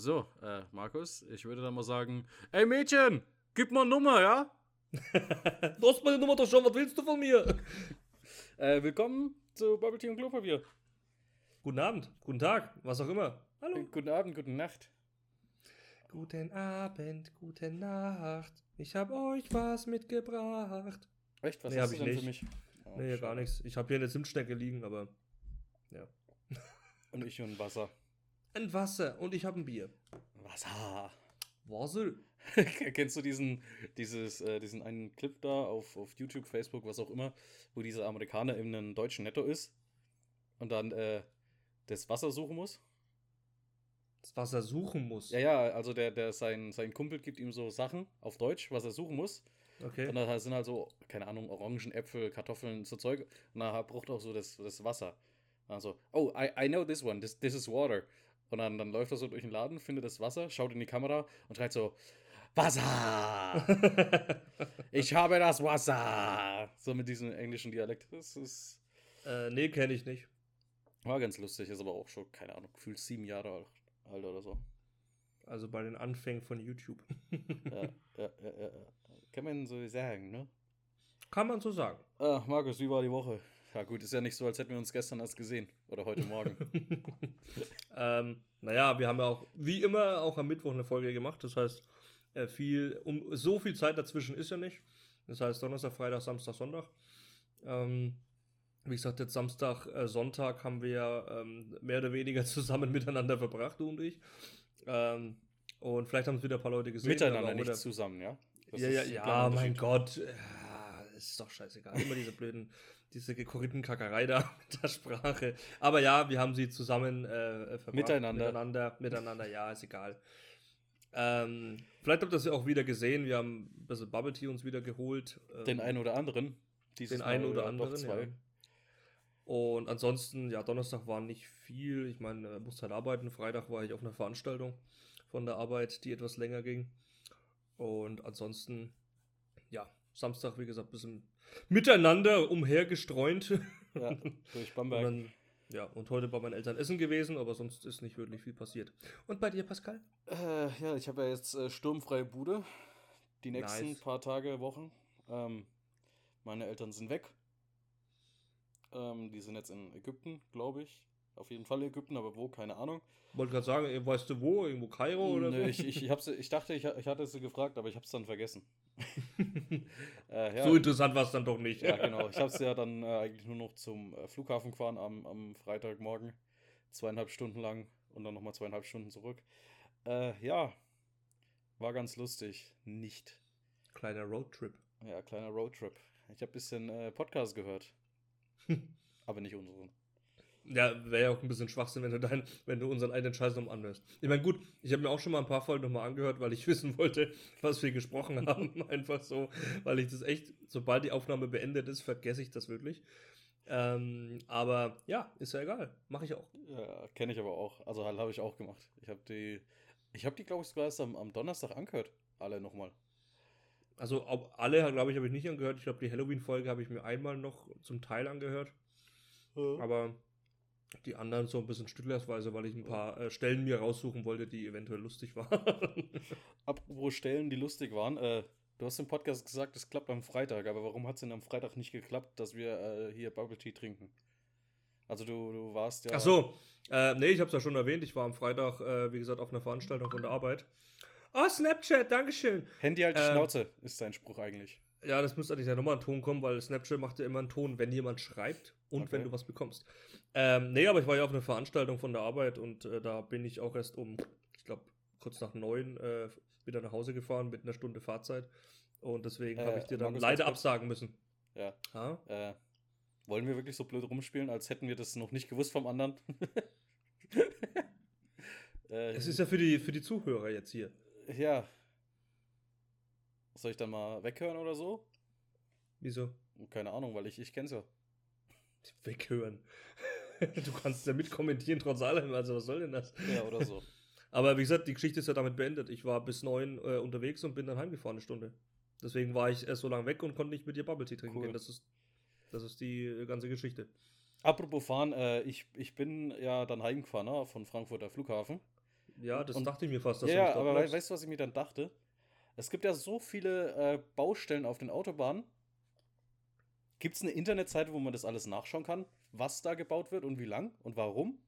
So, äh, Markus, ich würde dann mal sagen, ey Mädchen, gib mal Nummer, ja? du hast meine Nummer doch schon, was willst du von mir? Äh, willkommen zu Bubble Tea und Klopapier. Guten Abend, guten Tag, was auch immer. Hallo. Äh, guten Abend, gute Nacht. Guten Abend, gute Nacht. Ich hab euch was mitgebracht. Echt? Was nee, hast du denn nicht. für mich? Oh, nee, schade. gar nichts. Ich habe hier eine Zimtstecke liegen, aber ja. Und ich und Wasser. Ein Wasser und ich habe ein Bier. Wasser. Wasser. Kennst du diesen, dieses, äh, diesen einen Clip da auf, auf YouTube, Facebook, was auch immer, wo dieser Amerikaner in einem deutschen Netto ist und dann äh, das Wasser suchen muss? Das Wasser suchen muss? Ja, ja, also der, der sein, sein Kumpel gibt ihm so Sachen auf Deutsch, was er suchen muss. Okay. Und da sind halt so, keine Ahnung, Orangen, Äpfel, Kartoffeln, so Zeug. Und da braucht auch so das, das Wasser. Also, oh, I, I know this one, this, this is water. Und dann, dann läuft er so durch den Laden, findet das Wasser, schaut in die Kamera und schreit so, Wasser! ich habe das Wasser! So mit diesem englischen Dialekt. Das ist. Äh, nee, kenne ich nicht. War ganz lustig, ist aber auch schon, keine Ahnung, gefühlt sieben Jahre alt oder so. Also bei den Anfängen von YouTube. ja, ja, ja, ja. Kann man so sagen, ne? Kann man so sagen. Ah, Markus, wie war die Woche? Ja, gut, ist ja nicht so, als hätten wir uns gestern erst gesehen. Oder heute Morgen. ähm, naja, wir haben ja auch, wie immer, auch am Mittwoch eine Folge gemacht. Das heißt, äh, viel, um, so viel Zeit dazwischen ist ja nicht. Das heißt Donnerstag, Freitag, Samstag, Sonntag. Ähm, wie gesagt, jetzt Samstag, äh, Sonntag haben wir ähm, mehr oder weniger zusammen miteinander verbracht, du und ich. Ähm, und vielleicht haben es wieder ein paar Leute gesehen. Miteinander, nicht zusammen, ja? Das ja, ja, ja, mein Gott. Ja, ist doch scheißegal. Immer diese blöden, diese Korinthen-Kackerei da mit der Sprache. Aber ja, wir haben sie zusammen äh, verbracht. Miteinander. Miteinander, miteinander, ja, ist egal. Ähm, vielleicht habt ihr das ja auch wieder gesehen. Wir haben ein bisschen Bubble Tea uns wieder geholt. Ähm, den einen oder anderen. den einen oder anderen. Ja. Und ansonsten, ja, Donnerstag war nicht viel. Ich meine, musste halt arbeiten. Freitag war ich auf einer Veranstaltung von der Arbeit, die etwas länger ging. Und ansonsten, ja, Samstag, wie gesagt, ein bisschen miteinander umhergestreunt. Ja, durch Bamberg. Und dann ja, und heute bei meinen Eltern essen gewesen, aber sonst ist nicht wirklich viel passiert. Und bei dir, Pascal? Äh, ja, ich habe ja jetzt äh, sturmfreie Bude. Die nächsten nice. paar Tage, Wochen. Ähm, meine Eltern sind weg. Ähm, die sind jetzt in Ägypten, glaube ich. Auf jeden Fall Ägypten, aber wo, keine Ahnung. Wollte gerade sagen, weißt du wo? Irgendwo Kairo oder nee, so? Ich, ich, ich, ich dachte, ich, ich hatte sie gefragt, aber ich habe es dann vergessen. äh, ja. So interessant war es dann doch nicht. ja, genau. Ich habe es ja dann äh, eigentlich nur noch zum äh, Flughafen gefahren am, am Freitagmorgen. Zweieinhalb Stunden lang und dann nochmal zweieinhalb Stunden zurück. Äh, ja, war ganz lustig. Nicht. Kleiner Roadtrip. Ja, kleiner Roadtrip. Ich habe ein bisschen äh, Podcast gehört. aber nicht unseren. Ja, wäre ja auch ein bisschen Schwachsinn, wenn du dein, wenn du unseren eigenen Scheiß nochmal anhörst. Ich meine, gut, ich habe mir auch schon mal ein paar Folgen nochmal angehört, weil ich wissen wollte, was wir gesprochen haben. Einfach so, weil ich das echt, sobald die Aufnahme beendet ist, vergesse ich das wirklich. Ähm, aber ja, ist ja egal. Mache ich auch. Ja, kenne ich aber auch. Also halt habe ich auch gemacht. Ich habe die, ich habe die, glaube ich, sogar erst am, am Donnerstag angehört. Alle nochmal. Also alle, glaube ich, habe ich nicht angehört. Ich glaube, die Halloween-Folge habe ich mir einmal noch zum Teil angehört. Mhm. Aber die anderen so ein bisschen stücklersweise, weil ich ein paar äh, Stellen mir raussuchen wollte, die eventuell lustig waren. Apropos Stellen, die lustig waren, äh, du hast im Podcast gesagt, es klappt am Freitag, aber warum hat es denn am Freitag nicht geklappt, dass wir äh, hier Bubble Tea trinken? Also du, du warst ja. Ach so, äh, nee, ich hab's ja schon erwähnt, ich war am Freitag, äh, wie gesagt, auf einer Veranstaltung von der Arbeit. Oh, Snapchat, Dankeschön. Handy halt die ähm, Schnauze, ist dein Spruch eigentlich. Ja, das müsste eigentlich ja nochmal ein Ton kommen, weil Snapchat macht ja immer einen Ton, wenn jemand schreibt und okay. wenn du was bekommst. Ähm, nee, aber ich war ja auf einer Veranstaltung von der Arbeit und äh, da bin ich auch erst um, ich glaube, kurz nach neun äh, wieder nach Hause gefahren mit einer Stunde Fahrzeit. Und deswegen äh, habe ich dir dann leider absagen müssen. Ja. Äh, wollen wir wirklich so blöd rumspielen, als hätten wir das noch nicht gewusst vom anderen? Äh, es ist ja für die, für die Zuhörer jetzt hier. Ja, soll ich dann mal weghören oder so? Wieso? Keine Ahnung, weil ich, ich kenn's ja. Weghören. du kannst ja mitkommentieren trotz allem, also was soll denn das? Ja, oder so. Aber wie gesagt, die Geschichte ist ja damit beendet. Ich war bis neun äh, unterwegs und bin dann heimgefahren eine Stunde. Deswegen war ich erst so lange weg und konnte nicht mit dir Bubble Tea trinken cool. gehen. Das ist, das ist die äh, ganze Geschichte. Apropos fahren, äh, ich, ich bin ja dann heimgefahren ne, von Frankfurter Flughafen. Ja, das Und- dachte ich mir fast. dass Ja, du nicht aber bleibst. weißt du, was ich mir dann dachte? Es gibt ja so viele äh, Baustellen auf den Autobahnen. Gibt es eine Internetseite, wo man das alles nachschauen kann, was da gebaut wird und wie lang und warum?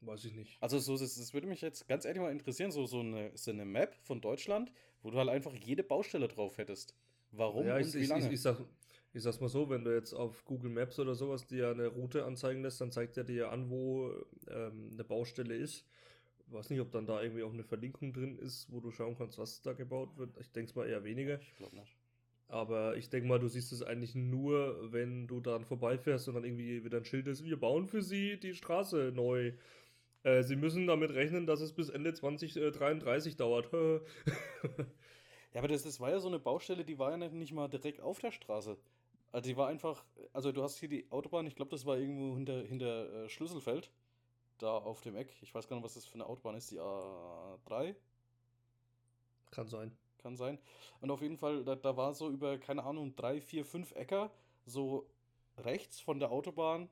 Weiß ich nicht. Also so, das, das würde mich jetzt ganz ehrlich mal interessieren, so, so, eine, so eine Map von Deutschland, wo du halt einfach jede Baustelle drauf hättest. Warum ja, und ich, wie lange? ich, ich, sag, ich sag's mal so, wenn du jetzt auf Google Maps oder sowas dir eine Route anzeigen lässt, dann zeigt er dir an, wo ähm, eine Baustelle ist. Ich weiß nicht, ob dann da irgendwie auch eine Verlinkung drin ist, wo du schauen kannst, was da gebaut wird. Ich denke mal eher weniger. ich glaube nicht. Aber ich denke mal, du siehst es eigentlich nur, wenn du daran vorbeifährst und dann irgendwie wieder ein Schild ist, wir bauen für sie die Straße neu. Äh, sie müssen damit rechnen, dass es bis Ende 2033 dauert. Ja, aber das, das war ja so eine Baustelle, die war ja nicht- nicht mal direkt auf der Straße. Also die war einfach, also du hast hier die Autobahn, ich glaube, das war irgendwo hinter, hinter äh, Schlüsselfeld, da auf dem Eck. Ich weiß gar nicht, was das für eine Autobahn ist, die A3, Kann sein. kann sein. Und auf jeden Fall, da, da war so über, keine Ahnung, drei, vier, fünf Äcker, so rechts von der Autobahn,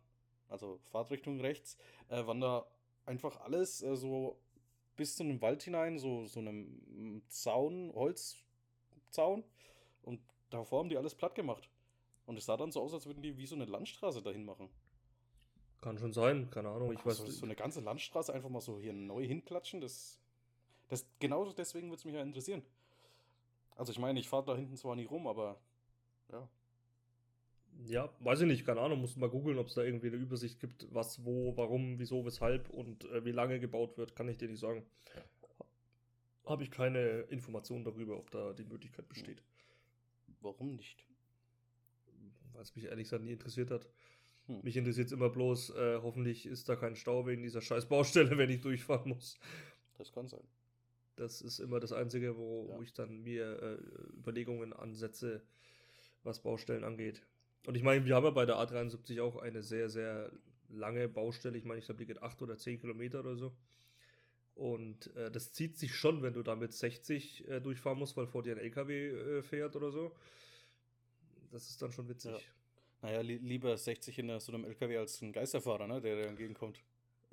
also Fahrtrichtung rechts, äh, waren da einfach alles äh, so bis zu einem Wald hinein, so, so einem Zaun, Holzzaun. Und davor haben die alles platt gemacht. Und es sah dann so aus, als würden die wie so eine Landstraße dahin machen. Kann schon sein, keine Ahnung. Ich weiß so, so eine ganze Landstraße einfach mal so hier neu hinklatschen, das, das genau deswegen würde es mich ja interessieren. Also ich meine, ich fahre da hinten zwar nie rum, aber ja. Ja, weiß ich nicht, keine Ahnung, musst mal googeln, ob es da irgendwie eine Übersicht gibt, was, wo, warum, wieso, weshalb und äh, wie lange gebaut wird, kann ich dir nicht sagen. Habe ich keine Informationen darüber, ob da die Möglichkeit besteht, Warum nicht? weil es mich ehrlich gesagt nie interessiert hat. Hm. Mich interessiert es immer bloß, äh, hoffentlich ist da kein Stau wegen dieser scheiß Baustelle, wenn ich durchfahren muss. Das kann sein. Das ist immer das Einzige, wo, Ja. wo ich dann mir äh, Überlegungen ansetze, was Baustellen angeht. Und ich meine, wir haben ja bei der A73 auch eine sehr, sehr lange Baustelle. Ich meine, ich glaube, die geht 8 oder 10 Kilometer oder so. Und äh, das zieht sich schon, wenn du da mit 60 äh, durchfahren musst, weil vor dir ein LKW äh, fährt oder so. Das ist dann schon witzig. Ja. Naja, li lieber 60 hinter so einem LKW als ein Geisterfahrer, ne, der dir entgegenkommt.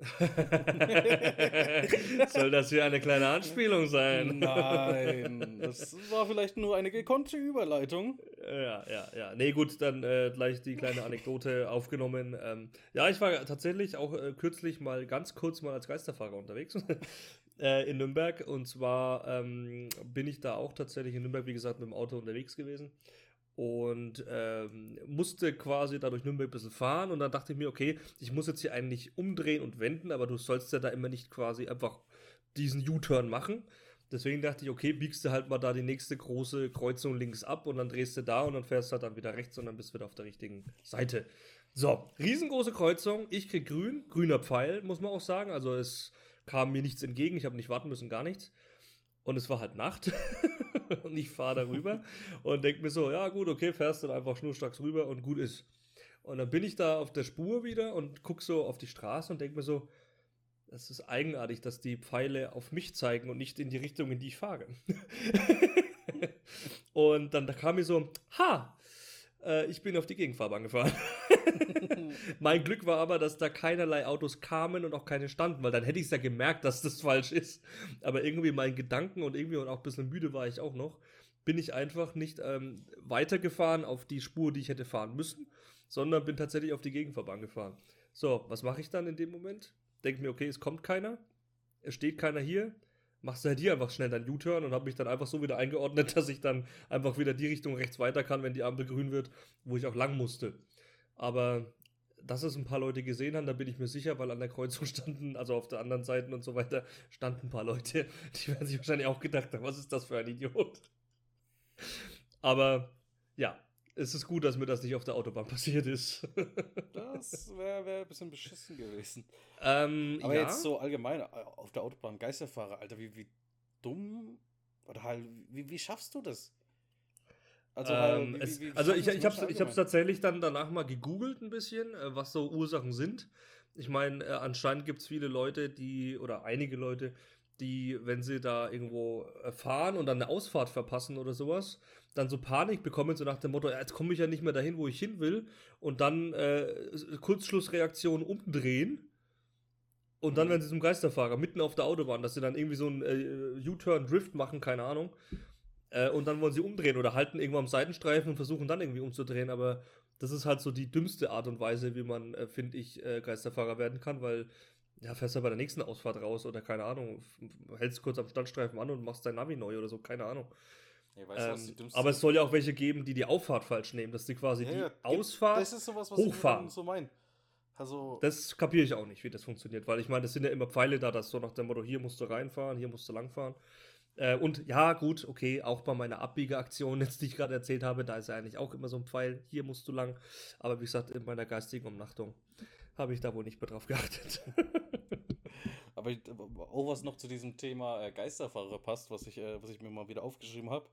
Soll das hier eine kleine Anspielung sein? Nein, das war vielleicht nur eine gekonnte Überleitung. Ja, ja, ja. Nee, gut, dann äh, gleich die kleine Anekdote aufgenommen. Ähm, ja, ich war tatsächlich auch äh, kürzlich mal ganz kurz mal als Geisterfahrer unterwegs äh, in Nürnberg. Und zwar ähm, bin ich da auch tatsächlich in Nürnberg, wie gesagt, mit dem Auto unterwegs gewesen. Und ähm, musste quasi da durch Nürnberg ein bisschen fahren. Und dann dachte ich mir, okay, ich muss jetzt hier eigentlich umdrehen und wenden, aber du sollst ja da immer nicht quasi einfach diesen U-Turn machen. Deswegen dachte ich, okay, biegst du halt mal da die nächste große Kreuzung links ab und dann drehst du da und dann fährst du halt dann wieder rechts und dann bist du wieder auf der richtigen Seite. So, riesengroße Kreuzung. Ich krieg grün, grüner Pfeil, muss man auch sagen. Also es kam mir nichts entgegen, ich habe nicht warten müssen, gar nichts. Und es war halt Nacht und ich fahre darüber und denke mir so, ja gut, okay, fährst du dann einfach schnurstracks rüber und gut ist. Und dann bin ich da auf der Spur wieder und guck so auf die Straße und denke mir so, das ist eigenartig, dass die Pfeile auf mich zeigen und nicht in die Richtung, in die ich fahre. und dann da kam mir so, ha, äh, ich bin auf die Gegenfahrbahn gefahren. Mein Glück war aber, dass da keinerlei Autos kamen und auch keine standen, weil dann hätte ich es ja gemerkt, dass das falsch ist. Aber irgendwie mein Gedanken und irgendwie und auch ein bisschen müde war ich auch noch, bin ich einfach nicht ähm, weitergefahren auf die Spur, die ich hätte fahren müssen, sondern bin tatsächlich auf die Gegenfahrbahn gefahren. So, was mache ich dann in dem Moment? Denke mir, okay, es kommt keiner, es steht keiner hier, machst du halt hier einfach schnell deinen U-Turn und habe mich dann einfach so wieder eingeordnet, dass ich dann einfach wieder die Richtung rechts weiter kann, wenn die Ampel grün wird, wo ich auch lang musste. Aber dass es ein paar Leute gesehen haben, da bin ich mir sicher, weil an der Kreuzung standen, also auf der anderen Seite und so weiter, standen ein paar Leute, die werden sich wahrscheinlich auch gedacht haben, was ist das für ein Idiot? Aber ja, es ist gut, dass mir das nicht auf der Autobahn passiert ist. Das wäre wär ein bisschen beschissen gewesen. ähm, Aber ja. jetzt so allgemein äh, auf der Autobahn Geisterfahrer, Alter, wie, wie dumm oder halt, wie, wie schaffst du das? Also, halt, Ähm, wie- es, wie- wie also ich, ich habe allgemein? tatsächlich dann danach mal gegoogelt ein bisschen, äh, was so Ursachen sind. Ich meine, äh, anscheinend gibt es viele Leute, die, oder einige Leute, die, wenn sie da irgendwo äh, fahren und dann eine Ausfahrt verpassen oder sowas, dann so Panik bekommen, so nach dem Motto, ja, jetzt komme ich ja nicht mehr dahin, wo ich hin will, und dann äh, Kurzschlussreaktion umdrehen Und dann werden sie zum Geisterfahrer, mitten auf der Autobahn, dass sie dann irgendwie so einen äh, U-Turn-Drift machen, keine Ahnung. Äh, und dann wollen sie umdrehen oder halten irgendwo am Seitenstreifen und versuchen dann irgendwie umzudrehen. Aber das ist halt so die dümmste Art und Weise, wie man, äh, finde ich, äh, Geisterfahrer werden kann, weil ja, fährst du bei der nächsten Ausfahrt raus oder keine Ahnung, hältst kurz am Standstreifen an und machst dein Navi neu oder so, keine Ahnung. Ja, weißt du, Ähm, aber es soll ja auch welche geben, die die Auffahrt falsch nehmen, dass die quasi Ja, die ja, Ausfahrt. Das ist sowas, was hochfahren. ich so meine. Also, Das kapiere ich auch nicht, wie das funktioniert, weil ich meine, das sind ja immer Pfeile da, dass so nach dem Motto, hier musst du reinfahren, hier musst du langfahren. Äh, und ja, gut, okay, auch bei meiner Abbiegeaktion, jetzt, die ich gerade erzählt habe, da ist ja eigentlich auch immer so ein Pfeil, hier musst du lang. Aber wie gesagt, in meiner geistigen Umnachtung habe ich da wohl nicht mehr drauf geachtet. aber auch was noch zu diesem Thema äh, Geisterfahrer passt, was ich, äh, was ich mir mal wieder aufgeschrieben habe.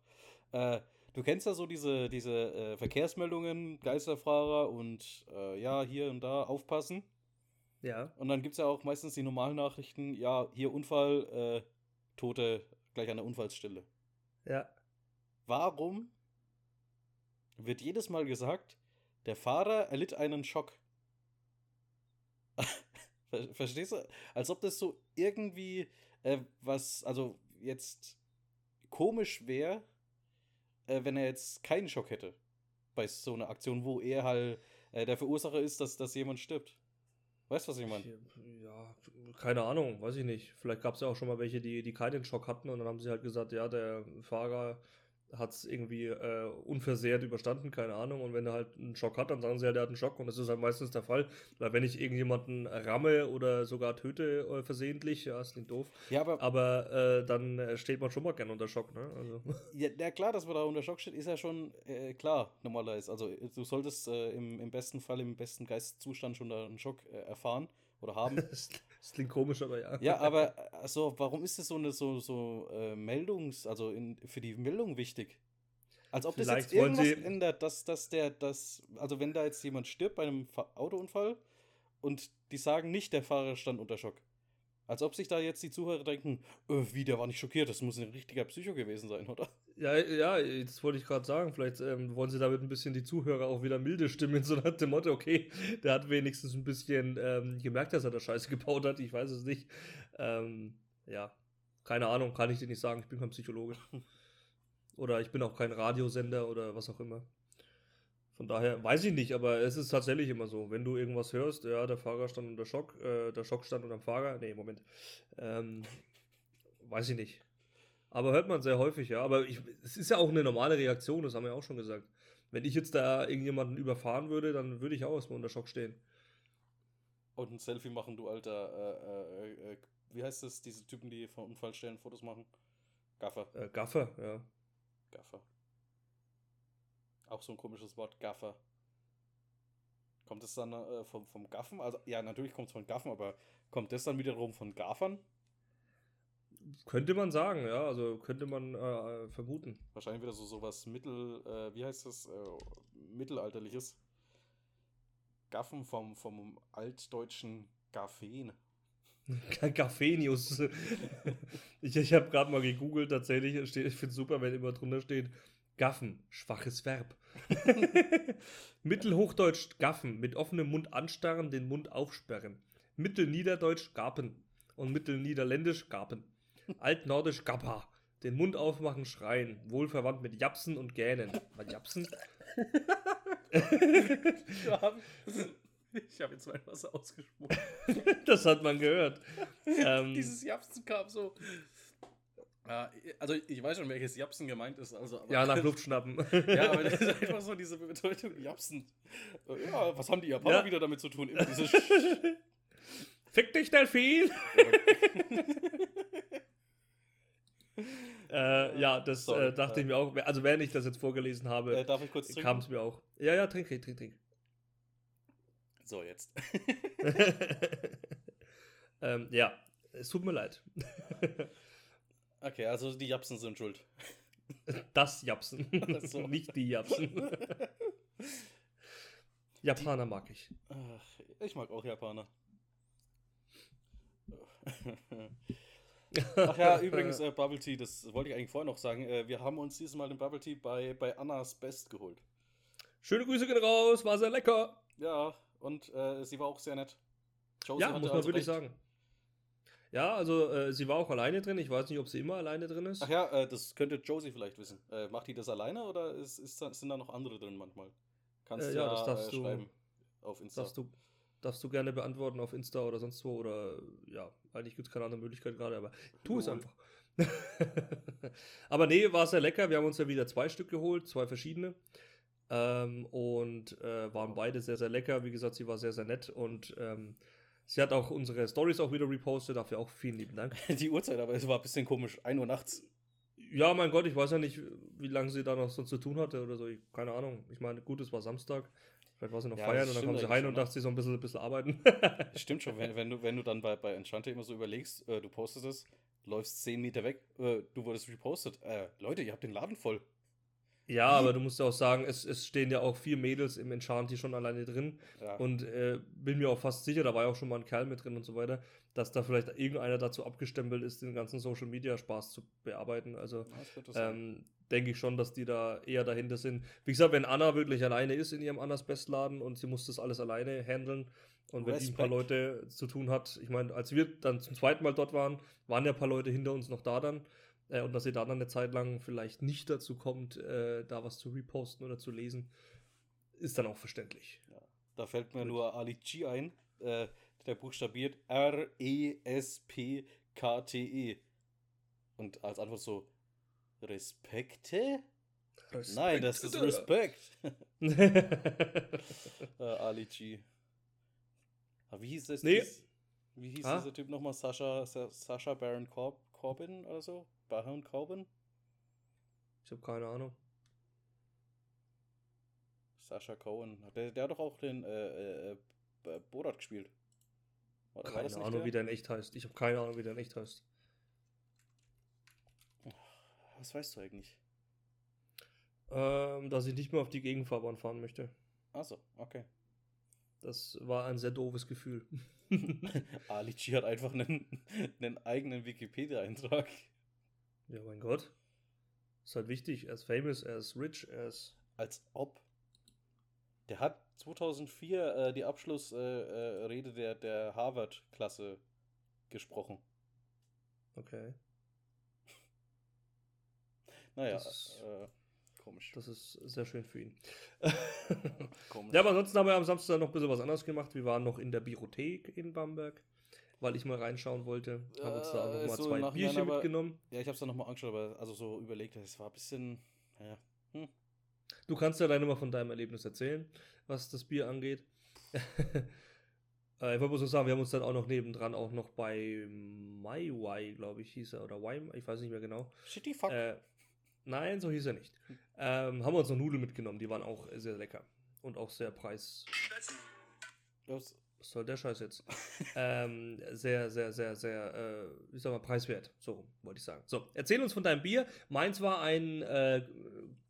Äh, du kennst ja so diese, diese äh, Verkehrsmeldungen, Geisterfahrer und äh, ja, hier und da aufpassen. ja. Und dann gibt es ja auch meistens die normalen Nachrichten, ja, hier Unfall, äh, Tote gleich an der Unfallsstelle. Ja. Warum wird jedes Mal gesagt, der Fahrer erlitt einen Schock? Ver- Verstehst du? Als ob das so irgendwie äh, was, also jetzt komisch wäre, äh, wenn er jetzt keinen Schock hätte. Bei so einer Aktion, wo er halt äh, der Verursacher ist, dass, dass jemand stirbt. Weißt du, was ich meine? Ja, keine Ahnung, weiß ich nicht. Vielleicht gab es ja auch schon mal welche, die, die keinen Schock hatten und dann haben sie halt gesagt, ja, der Fahrer hat es irgendwie äh, unversehrt überstanden, keine Ahnung. Und wenn er halt einen Schock hat, dann sagen sie ja, der hat einen Schock. Und das ist halt meistens der Fall. Weil wenn ich irgendjemanden ramme oder sogar töte äh, versehentlich, ja, ist nicht doof. Ja, aber Aber äh, dann äh, steht man schon mal gern unter Schock, ne? Also, Ja, ja, klar, dass man da unter Schock steht, ist ja schon äh, klar, normalerweise. Also, äh, du solltest im, im besten Fall, im besten Geisteszustand schon da einen Schock erfahren oder haben. das, das klingt komisch, aber ja. ja, aber also, warum ist das so eine so, so äh, Meldungs-, also in, für die Meldung wichtig? Als ob das Vielleicht jetzt wollen irgendwas sie- ändert, dass, dass der, das, also wenn da jetzt jemand stirbt bei einem Fa Autounfall und die sagen nicht, der Fahrer stand unter Schock. Als ob sich da jetzt die Zuhörer denken, äh, wie, der war nicht schockiert, das muss ein richtiger Psycho gewesen sein, oder? Ja, ja, das wollte ich gerade sagen. Vielleicht ähm, wollen sie damit ein bisschen die Zuhörer auch wieder milde stimmen, so nach dem Motto, okay, der hat wenigstens ein bisschen ähm, gemerkt, dass er da Scheiße gebaut hat. Ich weiß es nicht. Ähm, ja, keine Ahnung, kann ich dir nicht sagen. Ich bin kein Psychologe. Oder ich bin auch kein Radiosender oder was auch immer. Von daher weiß ich nicht, aber es ist tatsächlich immer so. Wenn du irgendwas hörst, ja, der Fahrer stand unter Schock, äh, der Schock stand unter dem Fahrer. Nee, Moment. Ähm, weiß ich nicht. Aber hört man sehr häufig, ja. Aber ich, es ist ja auch eine normale Reaktion, das haben wir auch schon gesagt. Wenn ich jetzt da irgendjemanden überfahren würde, dann würde ich auch erstmal unter Schock stehen. Und ein Selfie machen, du alter, äh, äh, äh, wie heißt das, diese Typen, die von Unfallstellen Fotos machen? Gaffer, Äh, Gaffer, ja. Gaffer. Auch so ein komisches Wort, Gaffer. Kommt es dann äh, vom, vom Gaffen? Also, ja, natürlich kommt es von Gaffen, aber kommt das dann wiederum von Gaffern? Könnte man sagen, ja. Also könnte man äh, vermuten. Wahrscheinlich wieder so sowas mittel, äh, wie heißt das, äh, mittelalterliches. Gaffen vom, vom altdeutschen Gaffen. Gaffenius. ich ich habe gerade mal gegoogelt, tatsächlich. Steht, ich finde es super, wenn immer drunter steht: Gaffen, schwaches Verb. Mittelhochdeutsch gaffen, mit offenem Mund anstarren, den Mund aufsperren. Mittelniederdeutsch gapen und Mittelniederländisch gapen. Altnordisch gappa, den Mund aufmachen, schreien. Wohl verwandt mit Japsen und Gähnen. Was Japsen? ich habe jetzt mein Wasser ausgesprochen. das hat man gehört. Ähm, Dieses Japsen kam so. Ja, also ich weiß schon, welches Japsen gemeint ist. Also, aber, ja, nach Luft schnappen. ja, aber das ist einfach so diese Bedeutung Japsen. Ja, was haben die Japaner Ja. wieder damit zu tun? Immer diese Fick dich, Delfin! äh, ja, das Sorry, äh, dachte äh. ich mir auch. Also, während ich das jetzt vorgelesen habe, äh, darf ich kurz trinken? kam es mir auch. Ja, ja, trink, trink, trink, trink. So, jetzt. ähm, ja, es tut mir leid. Okay, also die Japsen sind schuld. Das Japsen, so. nicht die Japsen. Japaner mag ich. Ach, ich mag auch Japaner. Ach ja, übrigens, äh, Bubble Tea, das wollte ich eigentlich vorher noch sagen. Äh, wir haben uns dieses Mal den Bubble Tea bei, bei Annas Best geholt. Schöne Grüße gehen raus, war sehr lecker. Ja, und äh, sie war auch sehr nett. Josie Ja, muss man also wirklich recht. sagen. Ja, also äh, sie war auch alleine drin. Ich weiß nicht, ob sie immer alleine drin ist. Ach ja, äh, das könnte Josie vielleicht wissen. Äh, macht die das alleine oder ist, ist, sind da noch andere drin manchmal? Kannst Äh, du ja, ja, das darfst äh, du- schreiben auf Insta. Darfst du, darfst du gerne beantworten auf Insta oder sonst wo. Oder ja, eigentlich gibt es keine andere Möglichkeit gerade, aber tu es Lol. einfach. aber nee, war sehr lecker. Wir haben uns ja wieder zwei Stück geholt, zwei verschiedene. Ähm, und äh, waren beide sehr, sehr lecker. Wie gesagt, sie war sehr, sehr nett und ähm, sie hat auch unsere Stories auch wieder repostet. Dafür auch vielen lieben Dank. Die Uhrzeit, aber es war ein bisschen komisch. 1 Uhr nachts. Ja, mein Gott, ich weiß ja nicht, wie lange sie da noch so zu tun hatte oder so. Ich, keine Ahnung. Ich meine, gut, es war Samstag. Vielleicht war sie noch Ja, feiern und dann kam sie schon, und ne? dachte, sie soll ein bisschen, ein bisschen arbeiten. Stimmt schon, wenn, wenn, du, wenn du dann bei, bei Enchante immer so überlegst, äh, du postest es, läufst 10 Meter weg, äh, du wurdest repostet. Äh, Leute, ihr habt den Laden voll. Ja, aber du musst ja auch sagen, es, es stehen ja auch vier Mädels im Enchanti schon alleine drin. Ja. Und äh, bin mir auch fast sicher, da war ja auch schon mal ein Kerl mit drin und so weiter, dass da vielleicht irgendeiner dazu abgestempelt ist, den ganzen Social Media Spaß zu bearbeiten. Also ähm, denke ich schon, dass die da eher dahinter sind. Wie gesagt, wenn Anna wirklich alleine ist in ihrem Annas Bestladen und sie muss das alles alleine handeln und wenn die ein paar Respekt. Leute zu tun hat, ich meine, als wir dann zum zweiten Mal dort waren, waren ja ein paar Leute hinter uns noch da dann. Äh, und dass sie dann eine Zeit lang vielleicht nicht dazu kommt, äh, da was zu reposten oder zu lesen, ist dann auch verständlich. Da fällt mir Gut. nur Ali G ein, äh, der buchstabiert R-E-S-P-K-T-E. Und als Antwort so, Respekte? Nein, das ist Respekt. äh, Ali G. Ah, wie hieß das? Nee. Wie hieß Ah? dieser Typ nochmal? Sascha, Sa Sascha Baron Corb Corbin oder so? Baron Corbin? Ich habe keine Ahnung. Sascha Cohen. Der, der hat doch auch den äh, äh, äh, Borat gespielt. War, war Keine nicht Ahnung, der? wie der in echt heißt. Ich habe keine Ahnung, wie der in echt heißt. Was weißt du eigentlich? Ähm, dass ich nicht mehr auf die Gegenfahrbahn fahren möchte. Achso, okay. Das war ein sehr doofes Gefühl. Ali G hat einfach einen, einen eigenen Wikipedia-Eintrag. Ja, mein Gott. Ist halt wichtig. Er ist famous, er ist rich, er ist. Als ob. Der hat 2004 äh, die Abschlussrede äh, Rede der, der Harvard-Klasse gesprochen. Okay. Naja, Das ist- äh, komisch. Das ist sehr schön für ihn. komisch. ja, aber ansonsten haben wir am Samstag noch ein bisschen was anderes gemacht. Wir waren noch in der Biothek in Bamberg, weil ich mal reinschauen wollte. Haben uns da auch Äh, noch mal so zwei Bierchen aber- mitgenommen. ja, ich hab's dann nochmal angeschaut, aber also so überlegt, es war ein bisschen. Ja, Du kannst ja dann immer von deinem Erlebnis erzählen, was das Bier angeht. äh, ich wollte noch sagen, wir haben uns dann auch noch nebendran auch noch bei MyWai, glaube ich, hieß er, oder Wai, ich weiß nicht mehr genau. shitty fuck. Äh, nein, so hieß er nicht. Ähm, haben wir uns noch Nudeln mitgenommen, die waren auch sehr lecker. Und auch sehr preis. Das, Was soll der Scheiß jetzt? ähm, sehr, sehr, sehr, sehr, äh, wie sag mal, preiswert. So wollte ich sagen. So, erzähl uns von deinem Bier. Meins war ein äh,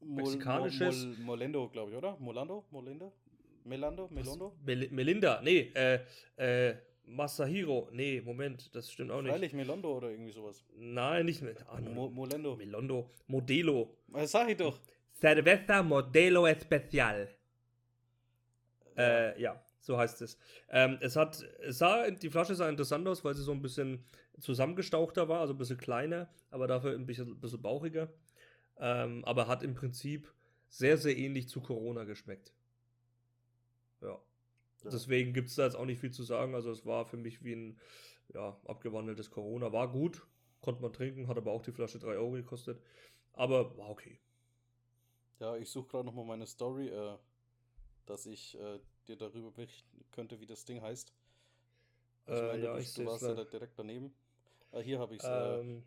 Mexikanisches- Mol- Mol- Molendo, glaube ich, oder? Molando? Molendo? Melando? Melondo? Mel Melinda, nee, äh, äh, Masahiro, nee, Moment, das stimmt auch nicht. Freilich Melondo oder irgendwie sowas. Nein, nicht mit. Ah, Mo Molendo. Melondo, Modelo. Was sag ich doch? Cerveza Modelo Especial. Äh, ja, so heißt es. Ähm, es hat, es sah, die Flasche sah interessant aus, weil sie so ein bisschen zusammengestauchter war, also ein bisschen kleiner, aber dafür ein bisschen, bisschen bauchiger. Ähm, aber hat im Prinzip sehr, sehr ähnlich zu Corona geschmeckt. Ja. Deswegen gibt es da jetzt auch nicht viel zu sagen. Also es war für mich wie ein ja, abgewandeltes Corona. War gut, konnte man trinken, hat aber auch die Flasche 3 Euro gekostet. Aber war okay. Ja, ich suche gerade nochmal meine Story, äh, dass ich äh, dir darüber berichten könnte, wie das Ding heißt. Also, Äh, meine, ja, du, ich du warst ja da direkt daneben. Ah, hier habe ich es. Äh, Ähm,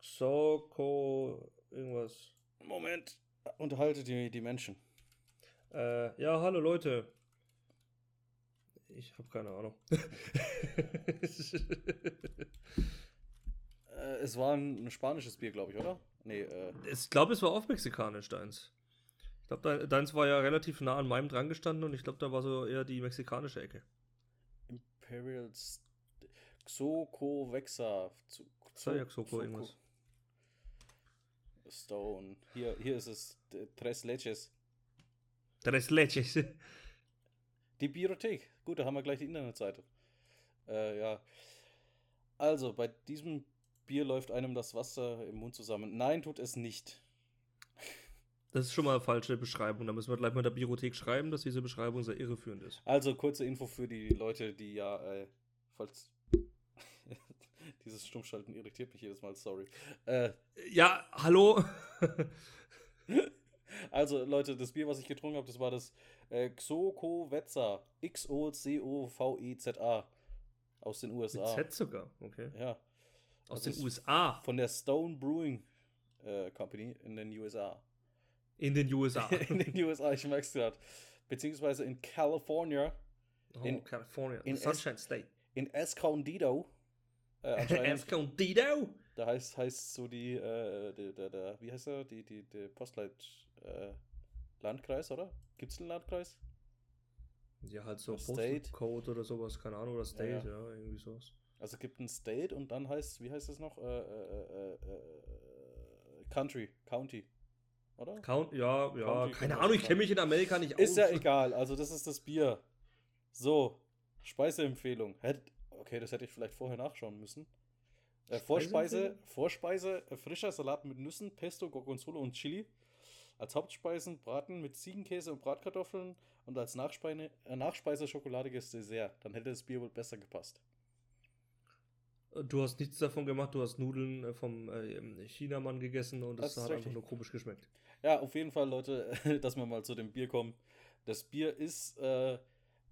Soko, irgendwas. Moment. Unterhalte die, die Menschen. Äh, ja, hallo Leute. Ich habe keine Ahnung. Äh, es war ein, ein spanisches Bier, glaube ich, oder? Nee, äh, ich glaube, es war auch mexikanisch, deins. Ich glaube, dein, deins war ja relativ nah an meinem dran gestanden und ich glaube, da war so eher die mexikanische Ecke. Imperial Xoco Vexa. Zu- Sei ja Xo- Xoco irgendwas. Stone. Hier, hier ist es. Tres Leches. Tres Leches. Die Biothek. Gut, da haben wir gleich die Internetseite. Äh, ja. Also, bei diesem Bier läuft einem das Wasser im Mund zusammen. Nein, tut es nicht. Das ist schon mal eine falsche Beschreibung. Da müssen wir gleich mal der Biothek schreiben, dass diese Beschreibung sehr irreführend ist. Also, kurze Info für die Leute, die ja, äh, falls. Dieses Stummschalten irritiert mich jedes Mal, sorry. Äh, Ja, hallo? also, Leute, das Bier, was ich getrunken habe, das war das äh, Xocovetza. X-O-C-O-V-E-Z-A. Aus den Mit USA. Z sogar, okay. Ja. Aus Das den USA. Von der Stone Brewing äh, Company in den USA. In den USA. in den USA, ich merke es gerade. Beziehungsweise in California, Oh, In- California. in Sunshine State. in Escondido. Äh, Escondido. da heißt, heißt so die, äh, der, der, der, wie heißt er? Die, die, der Postleit, äh, Landkreis, oder? Gibt's einen Landkreis? Ja, halt so State. Postal Code oder sowas, keine Ahnung, oder State, Ja, ja, irgendwie sowas. Also es gibt ein State und dann heißt, wie heißt es noch? Äh, äh, äh, äh, Country, County, oder? Count, ja, ja, County keine Ahnung, ich kenne mich in Amerika nicht Ist ja aus. egal, also das ist das Bier. So, Speiseempfehlung. Okay, das hätte ich vielleicht vorher nachschauen müssen. Äh, Vorspeise? Vorspeise, äh, frischer Salat mit Nüssen, Pesto, Gorgonzola und Chili. Als Hauptspeisen Braten mit Ziegenkäse und Bratkartoffeln und als Nachspeise, äh, Nachspeise schokoladiges Dessert. Dann hätte das Bier wohl besser gepasst. Du hast nichts davon gemacht, du hast Nudeln äh, vom äh, Chinamann gegessen und Das es ist hat richtig. einfach nur komisch geschmeckt. Ja, auf jeden Fall, Leute, dass wir mal zu dem Bier kommen. Das Bier ist äh,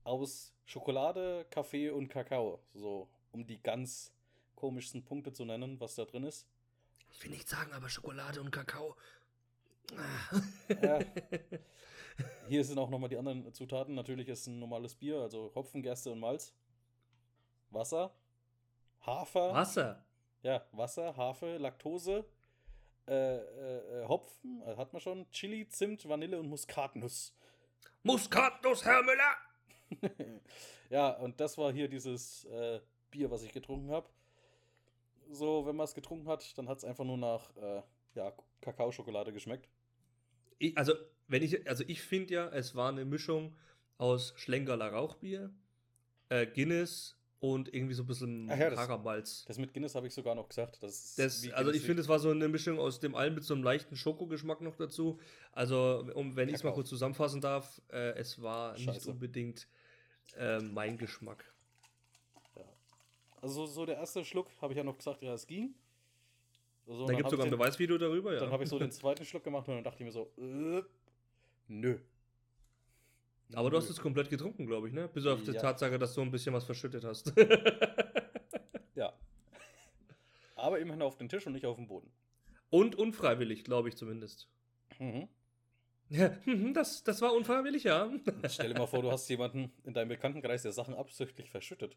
aus Schokolade, Kaffee und Kakao. So, um die ganz komischsten Punkte zu nennen, was da drin ist. Ich will nicht sagen, aber Schokolade und Kakao. Ja. Hier sind auch nochmal die anderen Zutaten. Natürlich ist ein normales Bier, also Hopfen, Gerste und Malz. Wasser, Hafer, Wasser. ja, Wasser, Hafer, Laktose, äh, äh, äh, Hopfen, äh, hat man schon, Chili, Zimt, Vanille und Muskatnuss. Muskatnuss, Herr Müller! ja, und das war hier dieses äh, Bier, was ich getrunken habe. So, wenn man es getrunken hat, dann hat es einfach nur nach ja, Kakaoschokolade geschmeckt. Ich, also, wenn ich, also ich finde ja, es war eine Mischung aus Schlenkerler Rauchbier, äh, Guinness und irgendwie so ein bisschen Ach ja, das- Karamalz. Das mit Guinness habe ich sogar noch gesagt. Das ist Das, also ich finde, es war so eine Mischung aus dem allen mit so einem leichten Schokogeschmack noch dazu. Also, um, wenn ich es mal kurz zusammenfassen darf, äh, es war nicht Scheiße. unbedingt äh, mein Geschmack. Also so, so der erste Schluck habe ich ja noch gesagt, ja, es ging. So, da gibt es sogar ein Beweisvideo darüber, ja. Dann habe ich so den zweiten Schluck gemacht und dann dachte ich mir so, äh, nö. Aber du hast es komplett getrunken, glaube ich, ne? Bis auf die Ja. Tatsache, dass du ein bisschen was verschüttet hast. Ja. Aber immerhin auf den Tisch und nicht auf dem Boden. und unfreiwillig, glaube ich zumindest. Mhm. Ja, mhm, das, das war unfreiwillig, ja. Stell dir mal vor, du hast jemanden in deinem Bekanntenkreis, der Sachen absichtlich verschüttet.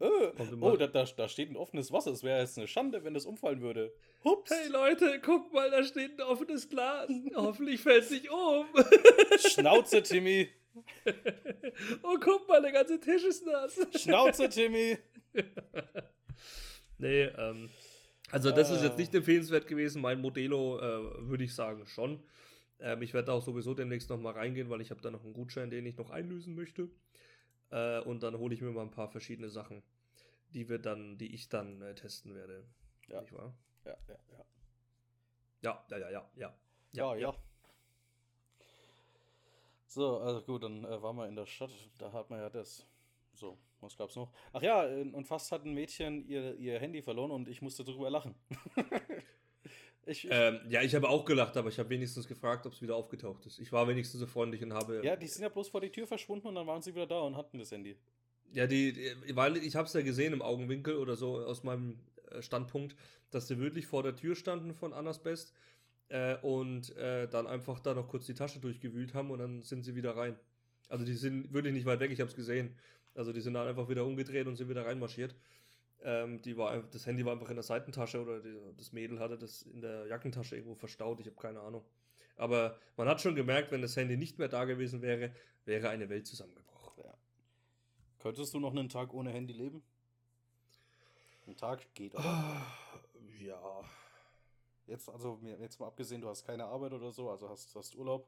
Äh, oh, da, da, da steht ein offenes Wasser. Es wäre jetzt eine Schande, wenn das umfallen würde. Hups. Hey Leute, guck mal, da steht ein offenes Glas. Hoffentlich fällt es nicht um. Schnauze, Timmy. oh, guck mal, der ganze Tisch ist nass. Schnauze, Timmy. Nee, ähm, also das ist Ah. jetzt nicht empfehlenswert gewesen. Mein Modelo äh, würde ich sagen schon. Ähm, ich werde da auch sowieso demnächst noch mal reingehen, weil ich habe da noch einen Gutschein, den ich noch einlösen möchte. Äh, und dann hole ich mir mal ein paar verschiedene Sachen, die wir dann, die ich dann äh, testen werde. Ja. Nicht wahr? Ja, ja, ja. Ja, ja, ja, ja, ja. Ja, ja. So, also gut, dann äh, waren wir in der Stadt. Da hat man ja das. So, was gab's noch? Ach ja, äh, und fast hat ein Mädchen ihr, ihr Handy verloren und ich musste drüber lachen. ich, ich, Ähm, ja, ich habe auch gelacht, aber ich habe wenigstens gefragt, ob es wieder aufgetaucht ist. Ich war wenigstens so freundlich und habe. ja, die sind ja bloß vor die Tür verschwunden und dann waren sie wieder da und hatten das Handy. Ja, die, die weil ich habe es ja gesehen im Augenwinkel oder so aus meinem äh, Standpunkt, dass die wirklich vor der Tür standen von Annas Best äh, und äh, dann einfach da noch kurz die Tasche durchgewühlt haben und dann sind sie wieder rein. Also die sind wirklich nicht weit weg, ich habe es gesehen. Also die sind dann einfach wieder umgedreht und sind wieder reinmarschiert. Ähm, die war, das Handy war einfach in der Seitentasche oder die, das Mädel hatte das in der Jackentasche irgendwo verstaut, ich habe keine Ahnung. Aber man hat schon gemerkt, wenn das Handy nicht mehr da gewesen wäre, wäre eine Welt zusammengebrochen. Könntest du noch einen Tag ohne Handy leben? Ein Tag geht, oder? Ah, Ja. Jetzt, also jetzt mal abgesehen, du hast keine Arbeit oder so, also hast, hast Urlaub.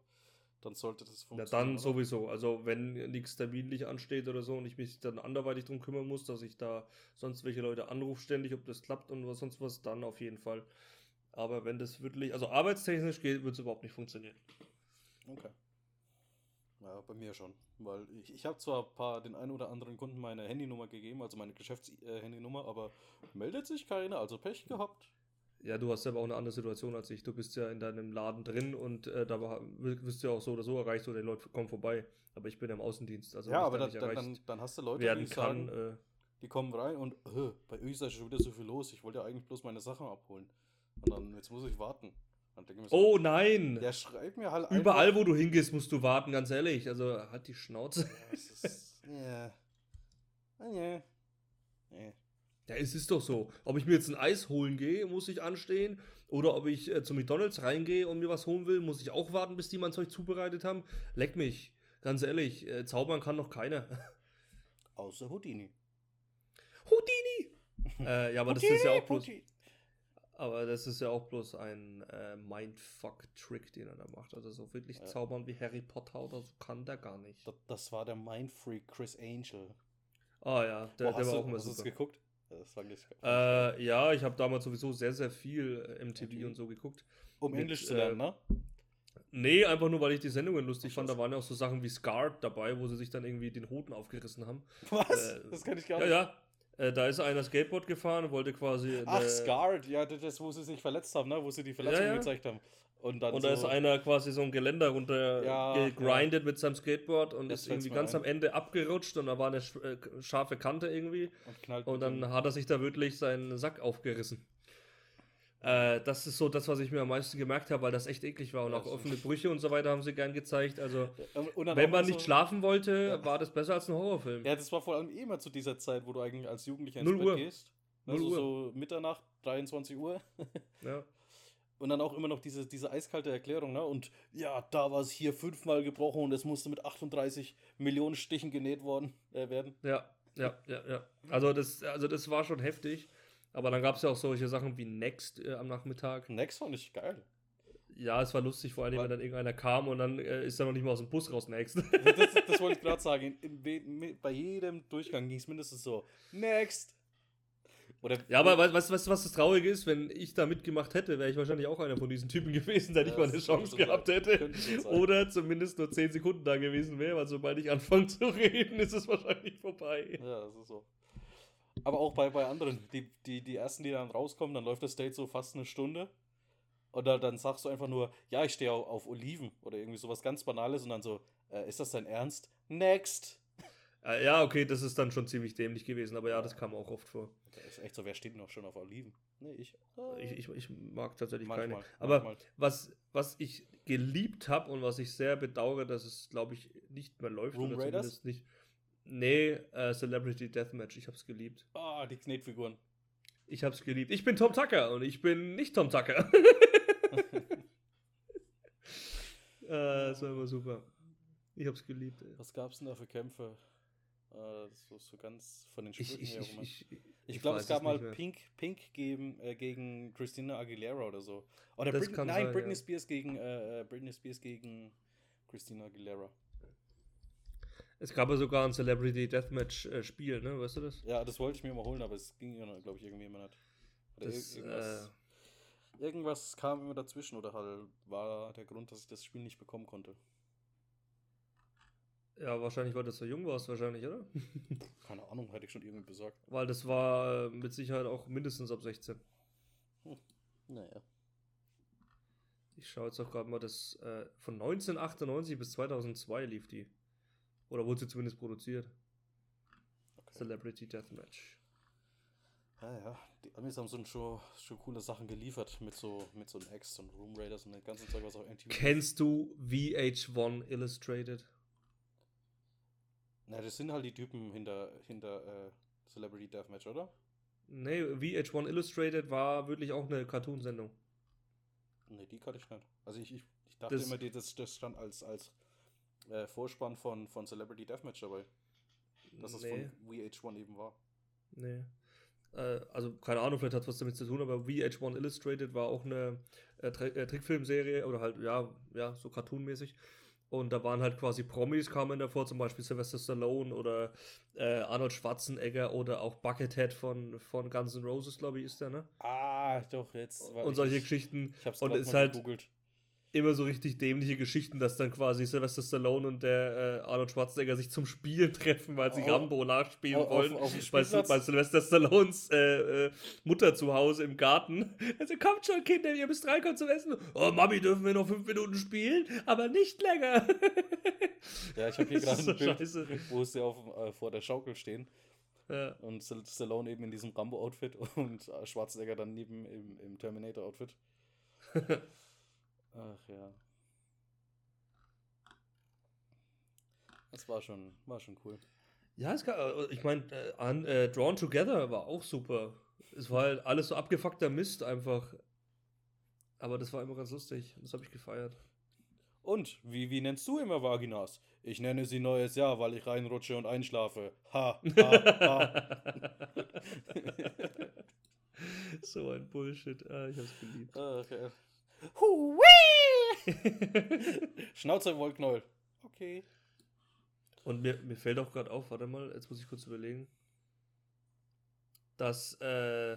Dann sollte das funktionieren. dann oder? sowieso. Also wenn nichts terminlich ansteht oder so und ich mich dann anderweitig drum kümmern muss, dass ich da sonst welche Leute anrufe ständig, ob das klappt und was sonst was, dann auf jeden Fall. Aber wenn das wirklich, also arbeitstechnisch geht, wird es überhaupt nicht funktionieren. Okay. Ja, bei mir schon. Weil ich, ich habe zwar ein paar, den einen oder anderen Kunden meine Handynummer gegeben, also meine Geschäftshandynummer, aber meldet sich keiner, also Pech gehabt. Ja, du hast aber auch eine andere Situation als ich. Du bist ja in deinem Laden drin und äh, da wirst du ja auch so oder so erreicht oder die Leute kommen vorbei. Aber ich bin ja im Außendienst, also ja, aber da dann, dann, dann, hast du Leute, die kann. sagen, Äh, die kommen rein und äh, bei euch ist ja schon wieder so viel los. Ich wollte ja eigentlich bloß meine Sachen abholen. Und dann, jetzt muss ich warten. So, oh nein! der schreibt mir halt Überall, einfach, wo du hingehst, musst du warten, ganz ehrlich. Also halt die Schnauze. Ja, es ist, ja. Ah, ja. Ja, es ist doch so. Ob ich mir jetzt ein Eis holen gehe, muss ich anstehen. Oder ob ich äh, zu McDonalds reingehe und mir was holen will, muss ich auch warten, bis die mein Zeug zubereitet haben. Leck mich. Ganz ehrlich, äh, zaubern kann noch keiner. Außer Houdini. Houdini! äh, ja, aber das ist ja auch bloß, Houdini. aber das ist ja auch bloß ein äh, Mindfuck-Trick, den er da macht. Also so wirklich Ja. zaubern wie Harry Potter oder so kann der gar nicht. Das, das war der Mindfreak Chris Angel. Ah ja, der, Boah, der hast war du, auch immer hast super. geguckt? Das fand ich Äh, ja, ich habe damals sowieso sehr, sehr viel äh, MTV MTV. und so geguckt. um mit, Englisch zu äh, lernen, ne? Nee, einfach nur, weil ich die Sendungen lustig Ach, fand. Da waren ja auch so Sachen wie Scarred dabei, wo sie sich dann irgendwie den Hoden aufgerissen haben. Was? äh, das kann ich gar Ja, nicht. ja. Äh, da ist einer Skateboard gefahren und wollte quasi. Ach, Scarred, ja, das, ist, wo sie sich verletzt haben, ne? Wo sie die Verletzung Ja, ja. gezeigt haben. Und dann Und so, da ist einer quasi so ein Geländer runter Ja, gegrindet mit seinem Skateboard und Jetzt ist irgendwie ganz ein. am Ende abgerutscht und da war eine äh, scharfe Kante irgendwie. und Und dann hat er sich da wirklich seinen Sack aufgerissen. Äh, das ist so das, was ich mir am meisten gemerkt habe, weil das echt eklig war. Und Ja, auch das offene Brüche und so weiter haben sie gern gezeigt. Also, Ja, wenn man mal nicht so, schlafen wollte, Ja. war das besser als ein Horrorfilm. Ja, das war vor allem eh immer zu dieser Zeit, wo du eigentlich als Jugendlicher ins Null Bett Uhr. gehst. Null Also Uhr. so Mitternacht, 23 Uhr. Ja. Und dann auch immer noch diese, diese eiskalte Erklärung, ne? Und ja, da war es hier fünfmal gebrochen und es musste mit 38 Millionen Stichen genäht worden äh, werden. Ja, ja, ja, ja. Also das, also das war schon heftig. Aber dann gab es ja auch solche Sachen wie Next äh, am Nachmittag. Next fand ich geil. Ja, es war lustig, vor allem, War- wenn dann irgendeiner kam und dann äh, ist er noch nicht mal aus dem Bus raus, Next. Das, das wollte ich gerade sagen. In, in, bei jedem Durchgang ging es mindestens so: Next! Oder ja, aber weißt du, was, was das Traurige ist? Wenn ich da mitgemacht hätte, wäre ich wahrscheinlich auch einer von diesen Typen gewesen, der nicht Ja, mal eine Chance so gehabt sein. hätte. So. Oder zumindest nur 10 Sekunden da gewesen wäre, weil sobald ich anfange zu reden, ist es wahrscheinlich vorbei. Ja, das ist so. Aber auch bei, bei anderen, die, die, die ersten, die dann rauskommen, dann läuft das Date so fast eine Stunde. Oder dann sagst du einfach nur, ja, ich stehe auf, auf Oliven oder irgendwie sowas ganz Banales und dann so, äh, ist das dein Ernst? Next! Äh, ja, okay, das ist dann schon ziemlich dämlich gewesen, aber ja, das kam auch oft vor. Das ist echt so, wer steht noch schon auf Oliven? Nee, ich. Ich, ich, ich mag tatsächlich Manchmal, keine. Aber manchmal. was, was ich geliebt habe und was ich sehr bedauere, dass es, glaube ich, nicht mehr läuft. Room oder Raiders? zumindest nicht. Nee, äh, Celebrity Deathmatch. Ich habe es geliebt. Ah, die Knetfiguren. Ich habe es geliebt. Ich bin Tom Tucker und ich bin nicht Tom Tucker. äh, das war immer super. Ich habe es geliebt. Ey. Was gab's denn da für Kämpfe? Äh, so, so ganz von den Ich, Sprüchen ich, her. ich, rum. ich, Ich glaube, es gab mal mehr. Pink, Pink gegen, äh, gegen Christina Aguilera oder so. Oder Britney, nein, sein, Britney ja. Spears gegen äh, äh, Britney Spears gegen Christina Aguilera. Es gab ja sogar ein Celebrity Deathmatch äh, Spiel, ne? Weißt du das? Ja, das wollte ich mir mal holen, aber es ging ja, glaube ich, irgendwie immer nicht. Oder Das, ir- irgendwas, äh, irgendwas kam immer dazwischen oder halt war der Grund, dass ich das Spiel nicht bekommen konnte. Ja, wahrscheinlich, weil du so jung warst, wahrscheinlich, oder? Keine Ahnung, hätte ich schon irgendwie besorgt. weil das war äh, mit Sicherheit auch mindestens ab 16. Naja. Ich schaue jetzt auch gerade mal, das äh, von 1998 bis 2002 lief die. Oder wurde sie zumindest produziert. Okay. Celebrity Deathmatch. Ja, ja. Die Amis haben so schon, schon coole Sachen geliefert mit so mit so Next und Room Raiders und dem ganzen Zeug, was auch MTV. Kennst du VH1 Illustrated? Na, das sind halt die Typen hinter, hinter äh, Celebrity Deathmatch, oder? Nee, VH1 Illustrated war wirklich auch eine Cartoonsendung. Ne, die kannte ich nicht. Also ich, ich, ich dachte Das- immer, die, das, das stand als, als äh, Vorspann von, von Celebrity Deathmatch dabei. Dass es nee, von VH1 eben war. nee. Äh, also keine Ahnung, vielleicht hat es was damit zu tun, aber VH1 Illustrated war auch eine äh, äh, Trickfilmserie oder halt, ja, ja, so cartoonmäßig. Und da waren halt quasi Promis kamen davor, zum Beispiel Sylvester Stallone oder äh, Arnold Schwarzenegger oder auch Buckethead von, von Guns N' Roses, glaube ich, ist der, ne? Ah, doch, jetzt. Und solche ich, Geschichten. Ich hab's und es ist halt gegoogelt immer so richtig dämliche Geschichten, dass dann quasi Sylvester Stallone und der äh, Arnold Schwarzenegger sich zum Spielen treffen, weil sie oh, Rambo nachspielen oh, wollen. Auf, auf bei, bei, Sylvester Stallones äh, äh, Mutter zu Hause im Garten. Also kommt schon, Kinder, ihr müsst reinkommen zum Essen. Oh, Mami, dürfen wir noch fünf Minuten spielen? Aber nicht länger. ja, ich habe hier gerade so ein Bild, scheiße. wo sie auf, äh, vor der Schaukel stehen. Ja. Und Stallone eben in diesem Rambo-Outfit und Schwarzenegger dann neben im, im Terminator-Outfit. Ach ja. Das war schon, war schon cool. Ja, es kann, äh, ich meine, äh, äh, Drawn Together war auch super. Es war halt alles so abgefuckter Mist einfach. Aber das war immer ganz lustig. Das habe ich gefeiert. Und, wie, wie nennst du immer Vaginas? Ich nenne sie neues Jahr, weil ich reinrutsche und einschlafe. Ha, ha, ha. so ein Bullshit. Ah, ich hab's geliebt. Ach, ja. Hui! Schnauze Wollknäuel. Okay. Und mir, mir fällt auch gerade auf, warte mal, jetzt muss ich kurz überlegen, dass äh,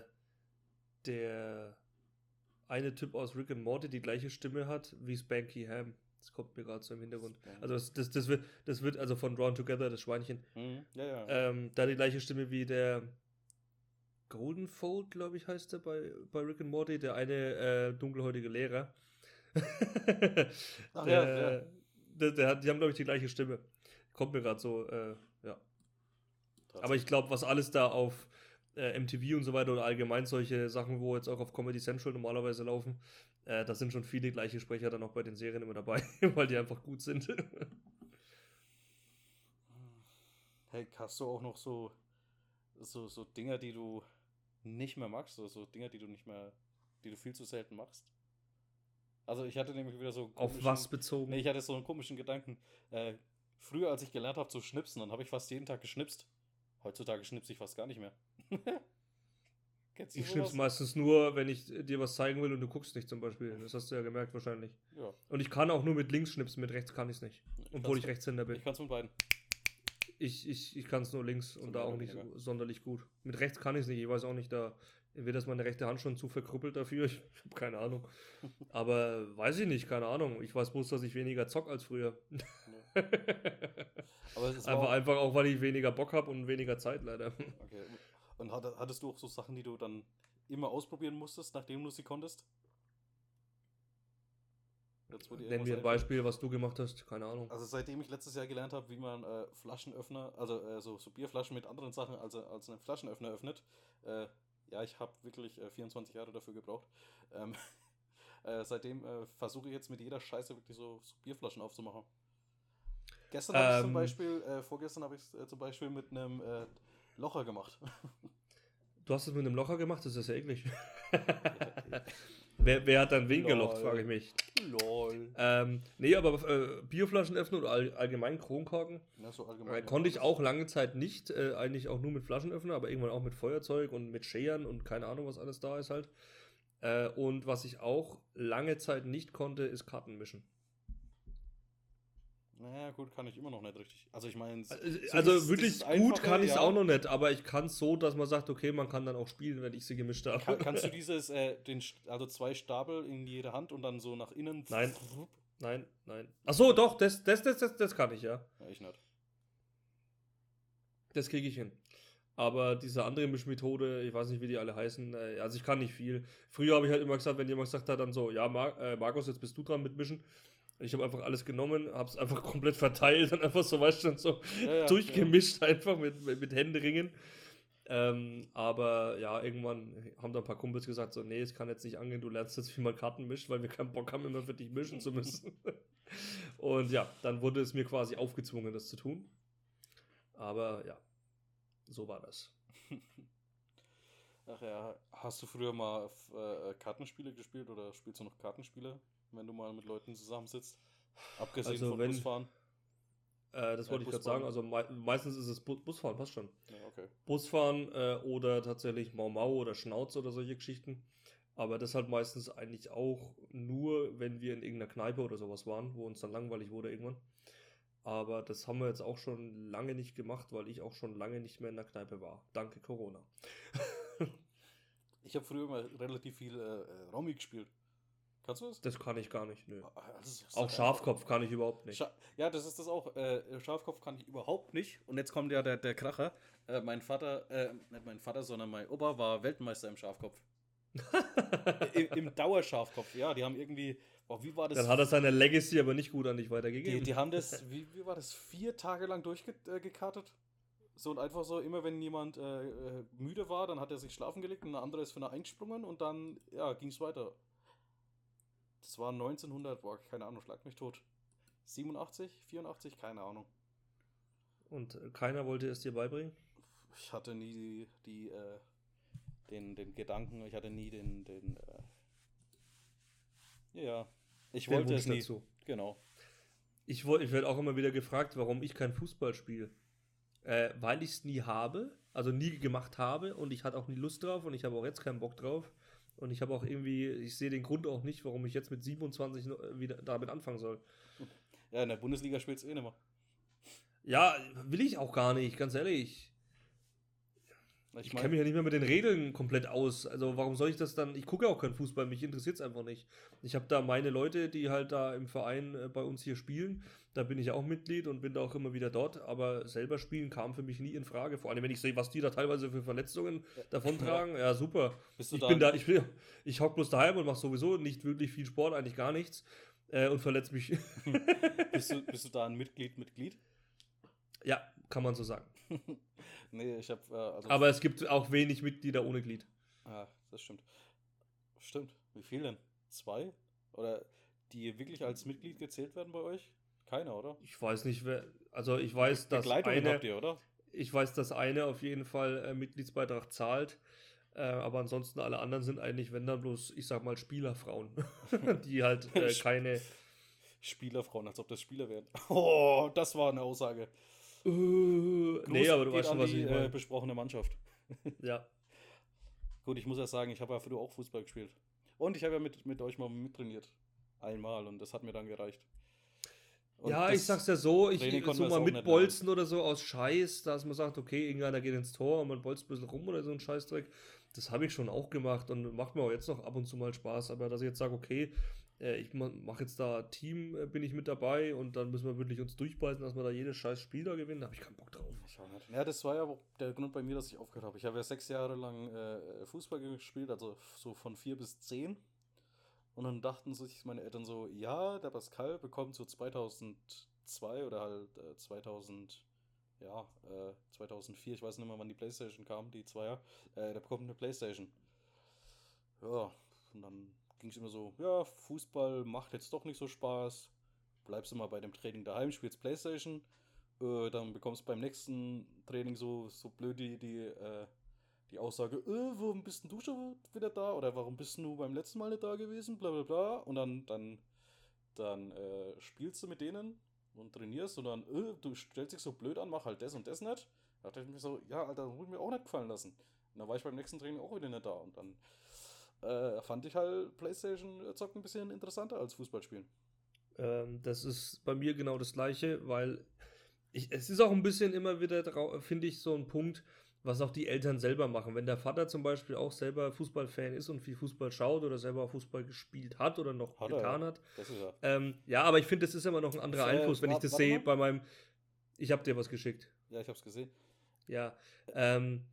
der eine Typ aus Rick and Morty die gleiche Stimme hat wie Spanky Ham. Das kommt mir gerade so im Hintergrund. Also das, das, das, wird, das wird also von Drawn Together, das Schweinchen. Mhm. Ja, ja. Ähm, da die gleiche Stimme wie der Golden Fold, glaube ich, heißt er bei, bei Rick and Morty, der eine äh, dunkelhäutige Lehrer. Ach, der, ja, ja. Der, der hat, die haben, glaube ich, die gleiche Stimme. Kommt mir gerade so, äh, ja. Aber ich glaube, was alles da auf äh, MTV und so weiter oder allgemein solche Sachen, wo jetzt auch auf Comedy Central normalerweise laufen, äh, da sind schon viele gleiche Sprecher dann auch bei den Serien immer dabei, weil die einfach gut sind. hey, hast du auch noch so, so, so Dinger, die du nicht mehr magst, so, so Dinge, die du nicht mehr, die du viel zu selten machst. Also ich hatte nämlich wieder so Auf was bezogen? Nee, ich hatte so einen komischen Gedanken. Äh, früher, als ich gelernt habe zu schnipsen, dann habe ich fast jeden Tag geschnipst. Heutzutage schnipse ich fast gar nicht mehr. ich schnips meistens nur, wenn ich dir was zeigen will und du guckst nicht zum Beispiel. Das hast du ja gemerkt wahrscheinlich. Ja. Und ich kann auch nur mit links schnipsen, mit rechts kann ich es nicht. Obwohl ich Rechtshänder bin. Ich kann es mit beiden. Ich, ich, ich kann es nur links und da auch nicht so sonderlich gut. Mit rechts kann ich es nicht. Ich weiß auch nicht, da entweder ist meine rechte Hand schon zu verkrüppelt dafür. Ich, habe keine Ahnung. Aber weiß ich nicht, keine Ahnung. Ich weiß bloß, dass ich weniger zock als früher. Aber es ist einfach, auch einfach auch, weil ich weniger Bock habe und weniger Zeit leider. Okay. Und hattest du auch so Sachen, die du dann immer ausprobieren musstest, nachdem du sie konntest? Nenn mir ein Beispiel, was du gemacht hast, keine Ahnung. Also seitdem ich letztes Jahr gelernt habe, wie man äh, Flaschenöffner, also äh, so, so, Bierflaschen mit anderen Sachen als, als einen Flaschenöffner öffnet, äh, ja, ich habe wirklich 24 äh, Jahre dafür gebraucht. Ähm, äh, seitdem äh, versuche ich jetzt mit jeder Scheiße wirklich so, so Bierflaschen aufzumachen. Gestern habe ich zum ähm. Beispiel, vorgestern habe ich es zum Beispiel mit einem Locher gemacht. Du hast es mit einem Locher gemacht? Das ist ja eklig. Wer, wer hat dann wen gelocht, frage ich mich. Lol. Ähm, nee, aber äh, Bierflaschen öffnen oder all, allgemein Kronkorken ja, so allgemein, äh, konnte ich auch lange Zeit nicht. Äh, eigentlich auch nur mit Flaschenöffner, aber irgendwann auch mit Feuerzeug und mit Scheren und keine Ahnung, was alles da ist halt. Äh, und was ich auch lange Zeit nicht konnte, ist Karten mischen. Naja, gut, kann ich immer noch nicht richtig. Also ich meine. So also wirklich gut kann ich es ja. auch noch nicht, aber ich kann es so, dass man sagt, okay, man kann dann auch spielen, wenn ich sie gemischt habe. Kann, kannst du dieses, äh, den, also zwei Stapel in jede Hand und dann so nach innen. Nein. Nein, nein. Ach so, doch, das, das, das, das, das kann ich, ja. Ja, ich nicht. Das kriege ich hin. Aber diese andere Mischmethode, ich weiß nicht, wie die alle heißen, äh, also ich kann nicht viel. Früher habe ich halt immer gesagt, wenn jemand gesagt hat, dann so, ja, Mar äh, Markus, jetzt bist du dran mit Mischen ich habe einfach alles genommen, habe es einfach komplett verteilt und einfach so, weißt du, so ja, ja, durchgemischt ja. einfach mit, mit, mit Händeringen. Ähm, aber ja, irgendwann haben da ein paar Kumpels gesagt, so, nee, es kann jetzt nicht angehen, du lernst jetzt, wie man Karten mischt, weil wir keinen Bock haben, immer für dich mischen zu müssen. und ja, dann wurde es mir quasi aufgezwungen, das zu tun. Aber ja, so war das. Ach ja, hast du früher mal äh, Kartenspiele gespielt oder spielst du noch Kartenspiele? wenn du mal mit Leuten zusammensitzt? Abgesehen also von wenn, Busfahren? Äh, das wollte ich gerade sagen. Also me meistens ist es Bu Busfahren, passt schon. Ja, okay. Busfahren äh, oder tatsächlich Mau Mau oder Schnauz oder solche Geschichten. Aber das halt meistens eigentlich auch nur, wenn wir in irgendeiner Kneipe oder sowas waren, wo uns dann langweilig wurde irgendwann. Aber das haben wir jetzt auch schon lange nicht gemacht, weil ich auch schon lange nicht mehr in der Kneipe war. Danke Corona. ich habe früher mal relativ viel äh, Romy gespielt. Kannst du das? Das kann ich gar nicht, nö. Ah, auch Schafkopf kann ich überhaupt nicht. Scha ja, das ist das auch. Äh, Schafkopf kann ich überhaupt nicht. Und jetzt kommt ja der, der Kracher. Äh, mein Vater, äh, nicht mein Vater, sondern mein Opa war Weltmeister im Schafkopf. Im, Im Dauerschafkopf, ja. Die haben irgendwie. Oh, wie war das? Dann hat er seine Legacy aber nicht gut an dich weitergegeben. Die, die haben das, wie, wie war das, vier Tage lang durchgekartet? So und einfach so, immer wenn jemand äh, äh, müde war, dann hat er sich schlafen gelegt und ein anderer ist für eine eingesprungen und dann, ja, ging es weiter. Das war 1900, boah, keine Ahnung, schlag mich tot. 87, 84, keine Ahnung. Und keiner wollte es dir beibringen? Ich hatte nie die, die äh, den, den Gedanken, ich hatte nie den, den äh, ja, ich den wollte Wunsch es nie. Dazu. Genau. Ich, ich werde auch immer wieder gefragt, warum ich kein Fußball spiele. Äh, weil ich es nie habe, also nie gemacht habe und ich hatte auch nie Lust drauf und ich habe auch jetzt keinen Bock drauf. Und ich habe auch irgendwie, ich sehe den Grund auch nicht, warum ich jetzt mit 27 wieder damit anfangen soll. Ja, in der Bundesliga spielt es eh nicht mehr. Ja, will ich auch gar nicht, ganz ehrlich. Ich, ich kenne mich ja nicht mehr mit den Regeln komplett aus. Also warum soll ich das dann? Ich gucke auch keinen Fußball, mich interessiert es einfach nicht. Ich habe da meine Leute, die halt da im Verein äh, bei uns hier spielen. Da bin ich auch Mitglied und bin da auch immer wieder dort. Aber selber spielen kam für mich nie in Frage. Vor allem, wenn ich sehe, was die da teilweise für Verletzungen ja. davontragen. Ja, ja super. ich da bin da, ich, bin, ich hock bloß daheim und mache sowieso nicht wirklich viel Sport, eigentlich gar nichts. Äh, und verletze mich. bist, du, bist du da ein Mitglied, Mitglied? Ja, kann man so sagen. nee, ich habe. Äh, also Aber es gibt auch wenig Mitglieder ohne Glied. Ah, das stimmt. Stimmt. Wie viel denn? Zwei? Oder die wirklich als Mitglied gezählt werden bei euch? Keiner, oder? Ich weiß nicht, wer. Also ich weiß, dass eine. Habt ihr, oder? Ich weiß, dass eine auf jeden Fall äh, Mitgliedsbeitrag zahlt. Äh, aber ansonsten alle anderen sind eigentlich, wenn dann bloß, ich sag mal, Spielerfrauen, die halt äh, keine. Spielerfrauen, als ob das Spieler wären. Oh, das war eine Aussage. Äh, nee, aber du weißt schon, was die, ich meine. Äh, besprochene Mannschaft. ja. Gut, ich muss ja sagen, ich habe ja früher auch Fußball gespielt. Und ich habe ja mit, mit euch mal mittrainiert. Einmal und das hat mir dann gereicht. Und ja, ich sag's ja so, ich so mal mitbolzen oder so aus Scheiß, dass man sagt, okay, irgendeiner geht ins Tor und man bolzt ein bisschen rum oder so ein Scheißdreck. Das habe ich schon auch gemacht und macht mir auch jetzt noch ab und zu mal Spaß. Aber dass ich jetzt sage, okay, äh, ich mache jetzt da Team, äh, bin ich mit dabei und dann müssen wir wirklich uns durchbeißen, dass wir da jedes scheiß Spiel da gewinnen. Da habe ich keinen Bock drauf. Ja, das war ja der Grund bei mir, dass ich aufgehört habe. Ich habe ja sechs Jahre lang äh, Fußball gespielt, also so von vier bis zehn. Und dann dachten sich meine Eltern so, ja, der Pascal bekommt so 2002 oder halt äh, 2000, ja, äh, 2004, ich weiß nicht mehr, wann die Playstation kam, die Zweier, äh, der bekommt eine Playstation. Ja, und dann ging es immer so, ja, Fußball macht jetzt doch nicht so Spaß. Bleibst du mal bei dem Training daheim, spielst Playstation. Äh, dann bekommst du beim nächsten Training so, so blöd die, die, äh, die Aussage, äh, warum bist du schon wieder da? Oder warum bist du beim letzten Mal nicht da gewesen? Bla bla bla. Und dann, dann, dann äh, spielst du mit denen und trainierst und dann, äh, du stellst dich so blöd an, mach halt das und das nicht. Da dachte ich mir so, ja, Alter, das muss mir auch nicht gefallen lassen. Und dann war ich beim nächsten Training auch wieder nicht da. Und dann äh, fand ich halt PlayStation zocken ein bisschen interessanter als Fußballspielen. Ähm, das ist bei mir genau das gleiche, weil ich, es ist auch ein bisschen immer wieder, finde ich, so ein Punkt, was auch die Eltern selber machen. Wenn der Vater zum Beispiel auch selber Fußballfan ist und viel Fußball schaut oder selber Fußball gespielt hat oder noch hat getan er, hat. Er. Ähm, ja, aber ich finde, das ist immer noch ein anderer das, Einfluss, wenn ich das sehe bei meinem. Ich habe dir was geschickt. Ja, ich habe es gesehen. Ja. Ähm,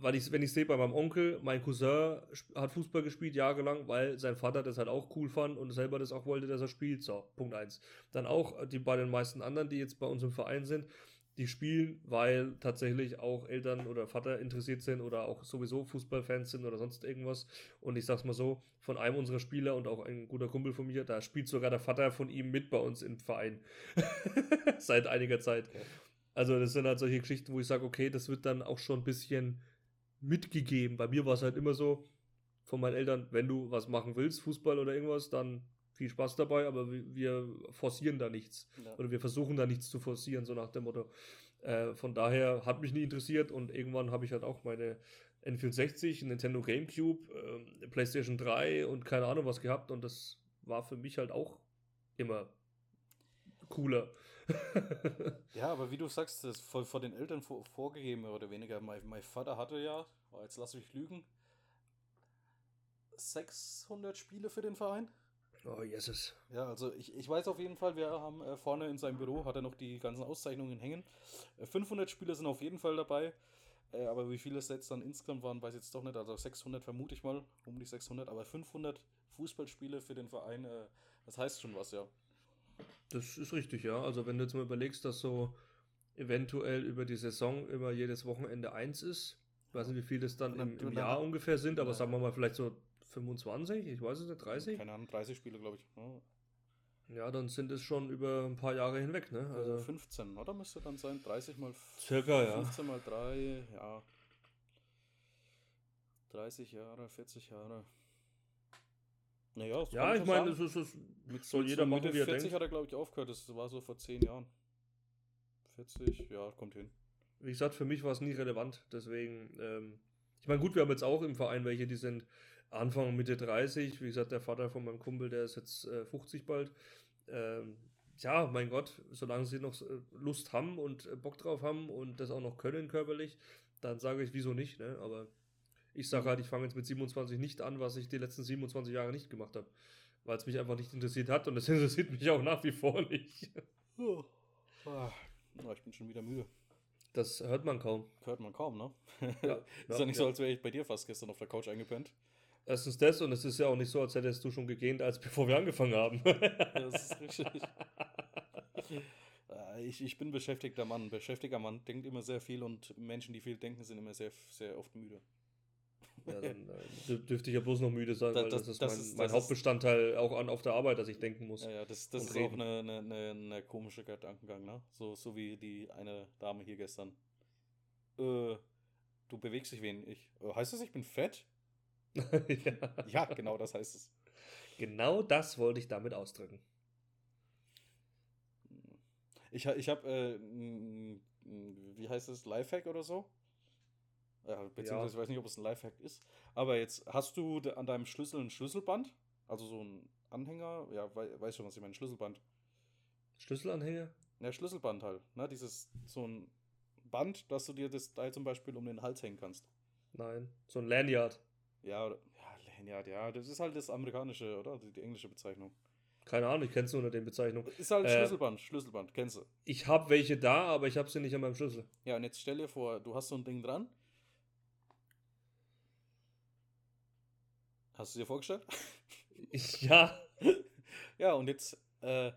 weil ich, wenn ich sehe bei meinem Onkel, mein Cousin hat Fußball gespielt jahrelang, weil sein Vater das halt auch cool fand und selber das auch wollte, dass er spielt. So, Punkt 1. Dann auch die bei den meisten anderen, die jetzt bei uns im Verein sind, die spielen, weil tatsächlich auch Eltern oder Vater interessiert sind oder auch sowieso Fußballfans sind oder sonst irgendwas. Und ich sag's mal so, von einem unserer Spieler und auch ein guter Kumpel von mir, da spielt sogar der Vater von ihm mit bei uns im Verein. Seit einiger Zeit. Okay. Also das sind halt solche Geschichten, wo ich sage, okay, das wird dann auch schon ein bisschen mitgegeben. Bei mir war es halt immer so, von meinen Eltern, wenn du was machen willst, Fußball oder irgendwas, dann viel Spaß dabei, aber wir forcieren da nichts. Ja. Oder wir versuchen da nichts zu forcieren, so nach dem Motto. Äh, von daher hat mich nie interessiert und irgendwann habe ich halt auch meine N64, Nintendo GameCube, äh, PlayStation 3 und keine Ahnung was gehabt und das war für mich halt auch immer cooler. ja, aber wie du sagst, das vor, vor den Eltern vor, vorgegeben, oder weniger. Mein, mein Vater hatte ja, jetzt lass mich lügen, 600 Spiele für den Verein. Oh, Jesus. Ja, also ich, ich weiß auf jeden Fall, wir haben äh, vorne in seinem Büro, hat er noch die ganzen Auszeichnungen hängen. Äh, 500 Spiele sind auf jeden Fall dabei. Äh, aber wie viele es jetzt dann insgesamt waren, weiß ich jetzt doch nicht. Also 600 vermute ich mal, um die 600. Aber 500 Fußballspiele für den Verein, äh, das heißt schon was, ja. Das ist richtig, ja. Also wenn du jetzt mal überlegst, dass so eventuell über die Saison immer jedes Wochenende eins ist, ich weiß nicht, wie viele das dann im, im Jahr ungefähr sind, aber ja. sagen wir mal vielleicht so 25, ich weiß es nicht, 30? Keine Ahnung, 30 Spiele, glaube ich. Ja. ja. dann sind es schon über ein paar Jahre hinweg, ne? Also 15, oder müsste dann sein? 30 mal Circa, 15 ja. mal 3, ja. 30 Jahre, 40 Jahre. Naja, ja, ich meine, es, ist, es mit soll jeder machen, wie er 40 denkt. hat er, glaube ich, aufgehört. Das war so vor 10 Jahren. 40, ja, kommt hin. Wie gesagt, für mich war es nie relevant. Deswegen, ähm, ich meine, gut, wir haben jetzt auch im Verein welche, die sind Anfang, Mitte 30. Wie gesagt, der Vater von meinem Kumpel, der ist jetzt äh, 50 bald. Ähm, ja, mein Gott, solange sie noch äh, Lust haben und äh, Bock drauf haben und das auch noch können körperlich, dann sage ich, wieso nicht, ne? Aber ich sage halt, ich fange jetzt mit 27 nicht an, was ich die letzten 27 Jahre nicht gemacht habe. Weil es mich einfach nicht interessiert hat und es interessiert mich auch nach wie vor nicht. Oh. Ah, ich bin schon wieder müde. Das hört man kaum. Hört man kaum, ne? Ja, ist ja, ja nicht ja. so, als wäre ich bei dir fast gestern auf der Couch eingepennt. Erstens das und es ist ja auch nicht so, als hättest du schon gegähnt, als bevor wir angefangen haben. das ist richtig. Äh, ich, ich bin beschäftigter Mann. Beschäftigter Mann denkt immer sehr viel und Menschen, die viel denken, sind immer sehr, sehr oft müde. Ja, dann dürfte ich ja bloß noch müde sein, da, weil das, das ist das mein, ist, mein Hauptbestandteil auch an, auf der Arbeit, dass ich denken muss. Ja, ja das, das ist reden. auch eine, eine, eine, eine, komische Gedankengang, ne? So, so wie die eine Dame hier gestern. Äh, du bewegst dich wenig. Äh, heißt das, ich bin fett? ja. ja, genau das heißt es. Genau das wollte ich damit ausdrücken. Ich, ich habe, äh, wie heißt es, Lifehack oder so? Ja, beziehungsweise ja. ich weiß nicht, ob es ein Lifehack ist. Aber jetzt hast du an deinem Schlüssel ein Schlüsselband? Also so ein Anhänger? Ja, we weißt schon, was ich meine, Schlüsselband. Schlüsselanhänger? Ja, Schlüsselband halt. Ne? Dieses, so ein Band, dass du dir das Teil zum Beispiel um den Hals hängen kannst. Nein, so ein Lanyard. Ja, oder, ja, Lanyard, ja. Das ist halt das amerikanische, oder? Die, die englische Bezeichnung. Keine Ahnung, ich kenn's nur unter den Bezeichnungen. Ist halt äh, Schlüsselband, Schlüsselband, kennst du. Ich habe welche da, aber ich habe sie nicht an meinem Schlüssel. Ja, und jetzt stell dir vor, du hast so ein Ding dran. Hast du dir vorgestellt? ja. ja, und jetzt, äh,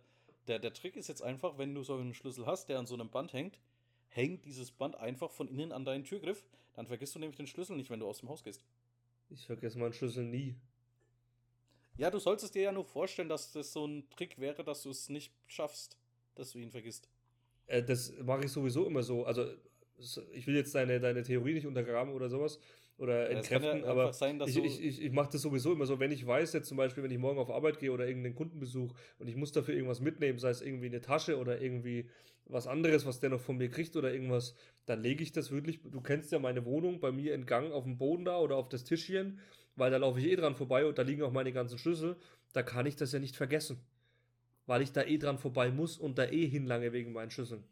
der, der Trick ist jetzt einfach, wenn du so einen Schlüssel hast, der an so einem Band hängt, hängt dieses Band einfach von innen an deinen Türgriff. Dann vergisst du nämlich den Schlüssel nicht, wenn du aus dem Haus gehst. Ich vergesse meinen Schlüssel nie. Ja, du solltest dir ja nur vorstellen, dass das so ein Trick wäre, dass du es nicht schaffst, dass du ihn vergisst. Äh, das mache ich sowieso immer so. Also, ich will jetzt deine, deine Theorie nicht untergraben oder sowas oder entkräften, ja aber sein, ich, ich, ich, ich mache das sowieso immer so, wenn ich weiß, jetzt zum Beispiel, wenn ich morgen auf Arbeit gehe oder irgendeinen Kundenbesuch und ich muss dafür irgendwas mitnehmen, sei es irgendwie eine Tasche oder irgendwie was anderes, was der noch von mir kriegt oder irgendwas, dann lege ich das wirklich, du kennst ja meine Wohnung, bei mir in Gang auf dem Boden da oder auf das Tischchen, weil da laufe ich eh dran vorbei und da liegen auch meine ganzen Schlüssel, da kann ich das ja nicht vergessen. Weil ich da eh dran vorbei muss und da eh hinlange wegen meinen Schlüsseln.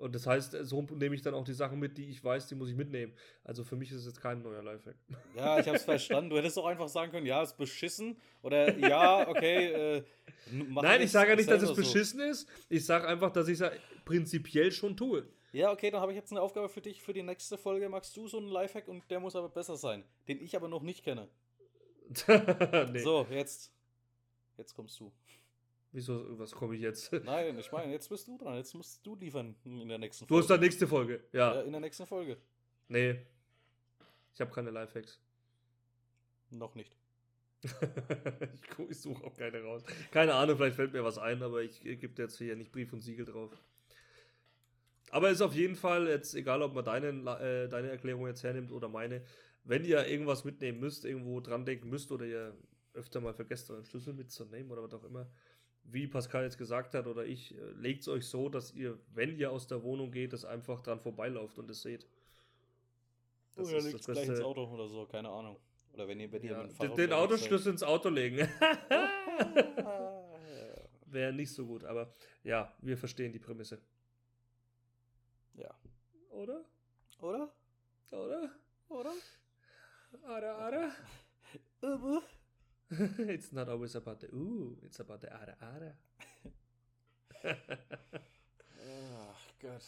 Und das heißt, so nehme ich dann auch die Sachen mit, die ich weiß, die muss ich mitnehmen. Also für mich ist es jetzt kein neuer Lifehack. Ja, ich habe es verstanden. Du hättest auch einfach sagen können, ja, ist beschissen. Oder ja, okay. Äh, Nein, ich sage ja nicht, dass es beschissen so. ist. Ich sage einfach, dass ich es ja prinzipiell schon tue. Ja, okay, dann habe ich jetzt eine Aufgabe für dich für die nächste Folge. Magst du so einen Lifehack und der muss aber besser sein, den ich aber noch nicht kenne. nee. So, jetzt. Jetzt kommst du. Wieso, was komme ich jetzt? Nein, ich meine, jetzt bist du dran. Jetzt musst du liefern in der nächsten Folge. Du hast dann nächste Folge, ja. ja. In der nächsten Folge. Nee. Ich habe keine Lifehacks. Noch nicht. ich, ich suche auch keine raus. Keine Ahnung, vielleicht fällt mir was ein, aber ich, gebe jetzt hier nicht Brief und Siegel drauf. Aber ist auf jeden Fall, jetzt egal ob man deine, äh, deine Erklärung jetzt hernimmt oder meine, wenn ihr irgendwas mitnehmen müsst, irgendwo dran denken müsst oder ihr öfter mal vergesst, euren Schlüssel mitzunehmen oder was auch immer, wie Pascal jetzt gesagt hat oder ich, äh, legt es euch so, dass ihr, wenn ihr aus der Wohnung geht, das einfach dran vorbeilauft und es seht. Das oder ist legt's das gleich ins. Auto oder so, keine Ahnung. Oder wenn ihr, wenn ihr Ja, mit dem den, Autoschlüssel ins Auto legen. Wäre nicht so gut, aber ja, wir verstehen die Prämisse. ja. Oder? Oder? Oder? Oder? Ara, ara. It's not always about the ooh, it's about the ara, ara. Ach Gott.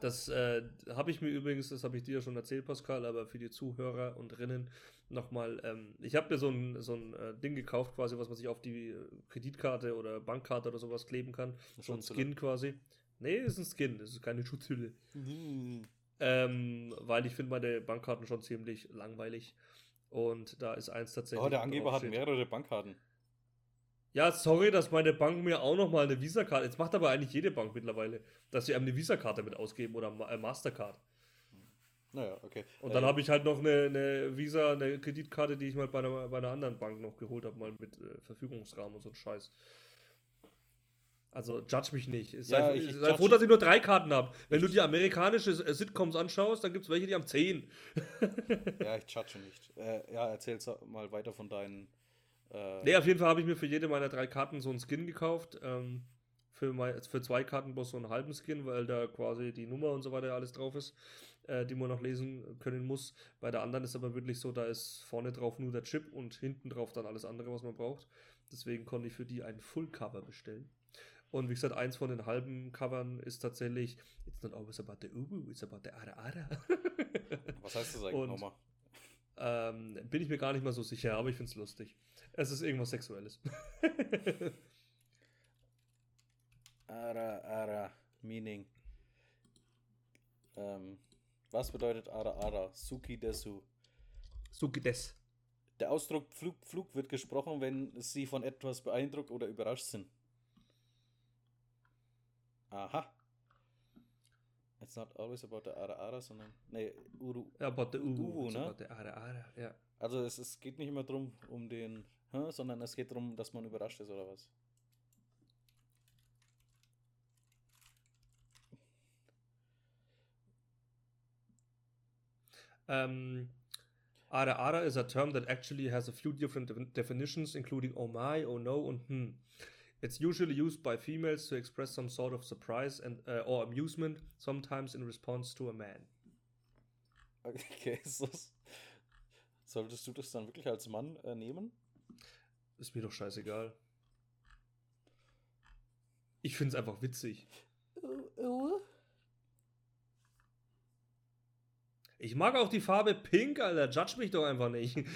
Das äh, habe ich mir übrigens, das habe ich dir ja schon erzählt, Pascal, aber für die Zuhörer und Rinnen nochmal, ähm, ich habe mir so ein, so ein äh, Ding gekauft, quasi, was man sich auf die äh, Kreditkarte oder Bankkarte oder sowas kleben kann. So ein. Skin quasi. Nee, ist ein Skin, das ist keine Schutzhülle. Hm. Ähm, weil ich finde meine Bankkarten schon ziemlich langweilig. Und da ist eins tatsächlich. Oh, der Angeber hat mehrere Bankkarten. Ja, sorry, dass meine Bank mir auch nochmal eine Visa-Karte. Jetzt macht aber eigentlich jede Bank mittlerweile, dass sie einem eine Visa-Karte mit ausgeben oder äh, Mastercard. Naja, okay. Und Äh, dann habe ich halt noch eine, eine Visa, eine Kreditkarte, die ich mal bei einer, bei einer anderen Bank noch geholt habe, mal mit äh, Verfügungsrahmen und so ein Scheiß. Also judge mich nicht. Sei, Ja, sei judge- froh, dass ich nur drei Karten habe. Wenn du die amerikanische äh, Sitcoms anschaust, dann gibt es welche, die haben zehn. Ja, ich judge nicht. Äh, ja, erzähl mal weiter von deinen. Äh, Nee, auf jeden Fall habe ich mir für jede meiner drei Karten so einen Skin gekauft. Ähm, für, mein, für zwei Karten bloß so einen halben Skin, weil da quasi die Nummer und so weiter alles drauf ist, äh, die man noch lesen können muss. Bei der anderen ist aber wirklich so, da ist vorne drauf nur der Chip und hinten drauf dann alles andere, was man braucht. Deswegen konnte ich für die ein Full Cover bestellen. Und wie gesagt, eins von den halben Covern ist tatsächlich It's not always about the Ubu, it's about the Ara Ara. was heißt das eigentlich nochmal? ähm, bin ich mir gar nicht mal so sicher, aber ich finde es lustig. Es ist irgendwas Sexuelles. Ara, ara, meaning. Ähm, was bedeutet ara, ara? Suki desu. Suki des. Der Ausdruck Flug, Flug wird gesprochen, wenn sie von etwas beeindruckt oder überrascht sind. Aha. It's not always about the ara, ara, sondern. Nee, Uru. About the Ubu, it's ne? about the Ara Ara, ja. Also es, es geht nicht immer darum, um den, hä, sondern es geht darum, dass man überrascht ist oder was? Um, Ara Ara is a term that actually has a few different defin- definitions, including oh my, oh no, and hmm. It's usually used by females to express some sort of surprise and uh, or amusement, sometimes in response to a man. Okay, ist das, solltest du das dann wirklich als Mann äh, nehmen? Ist mir doch scheißegal. Ich finde es einfach witzig. Ich mag auch die Farbe Pink, Alter. Judge mich doch einfach nicht.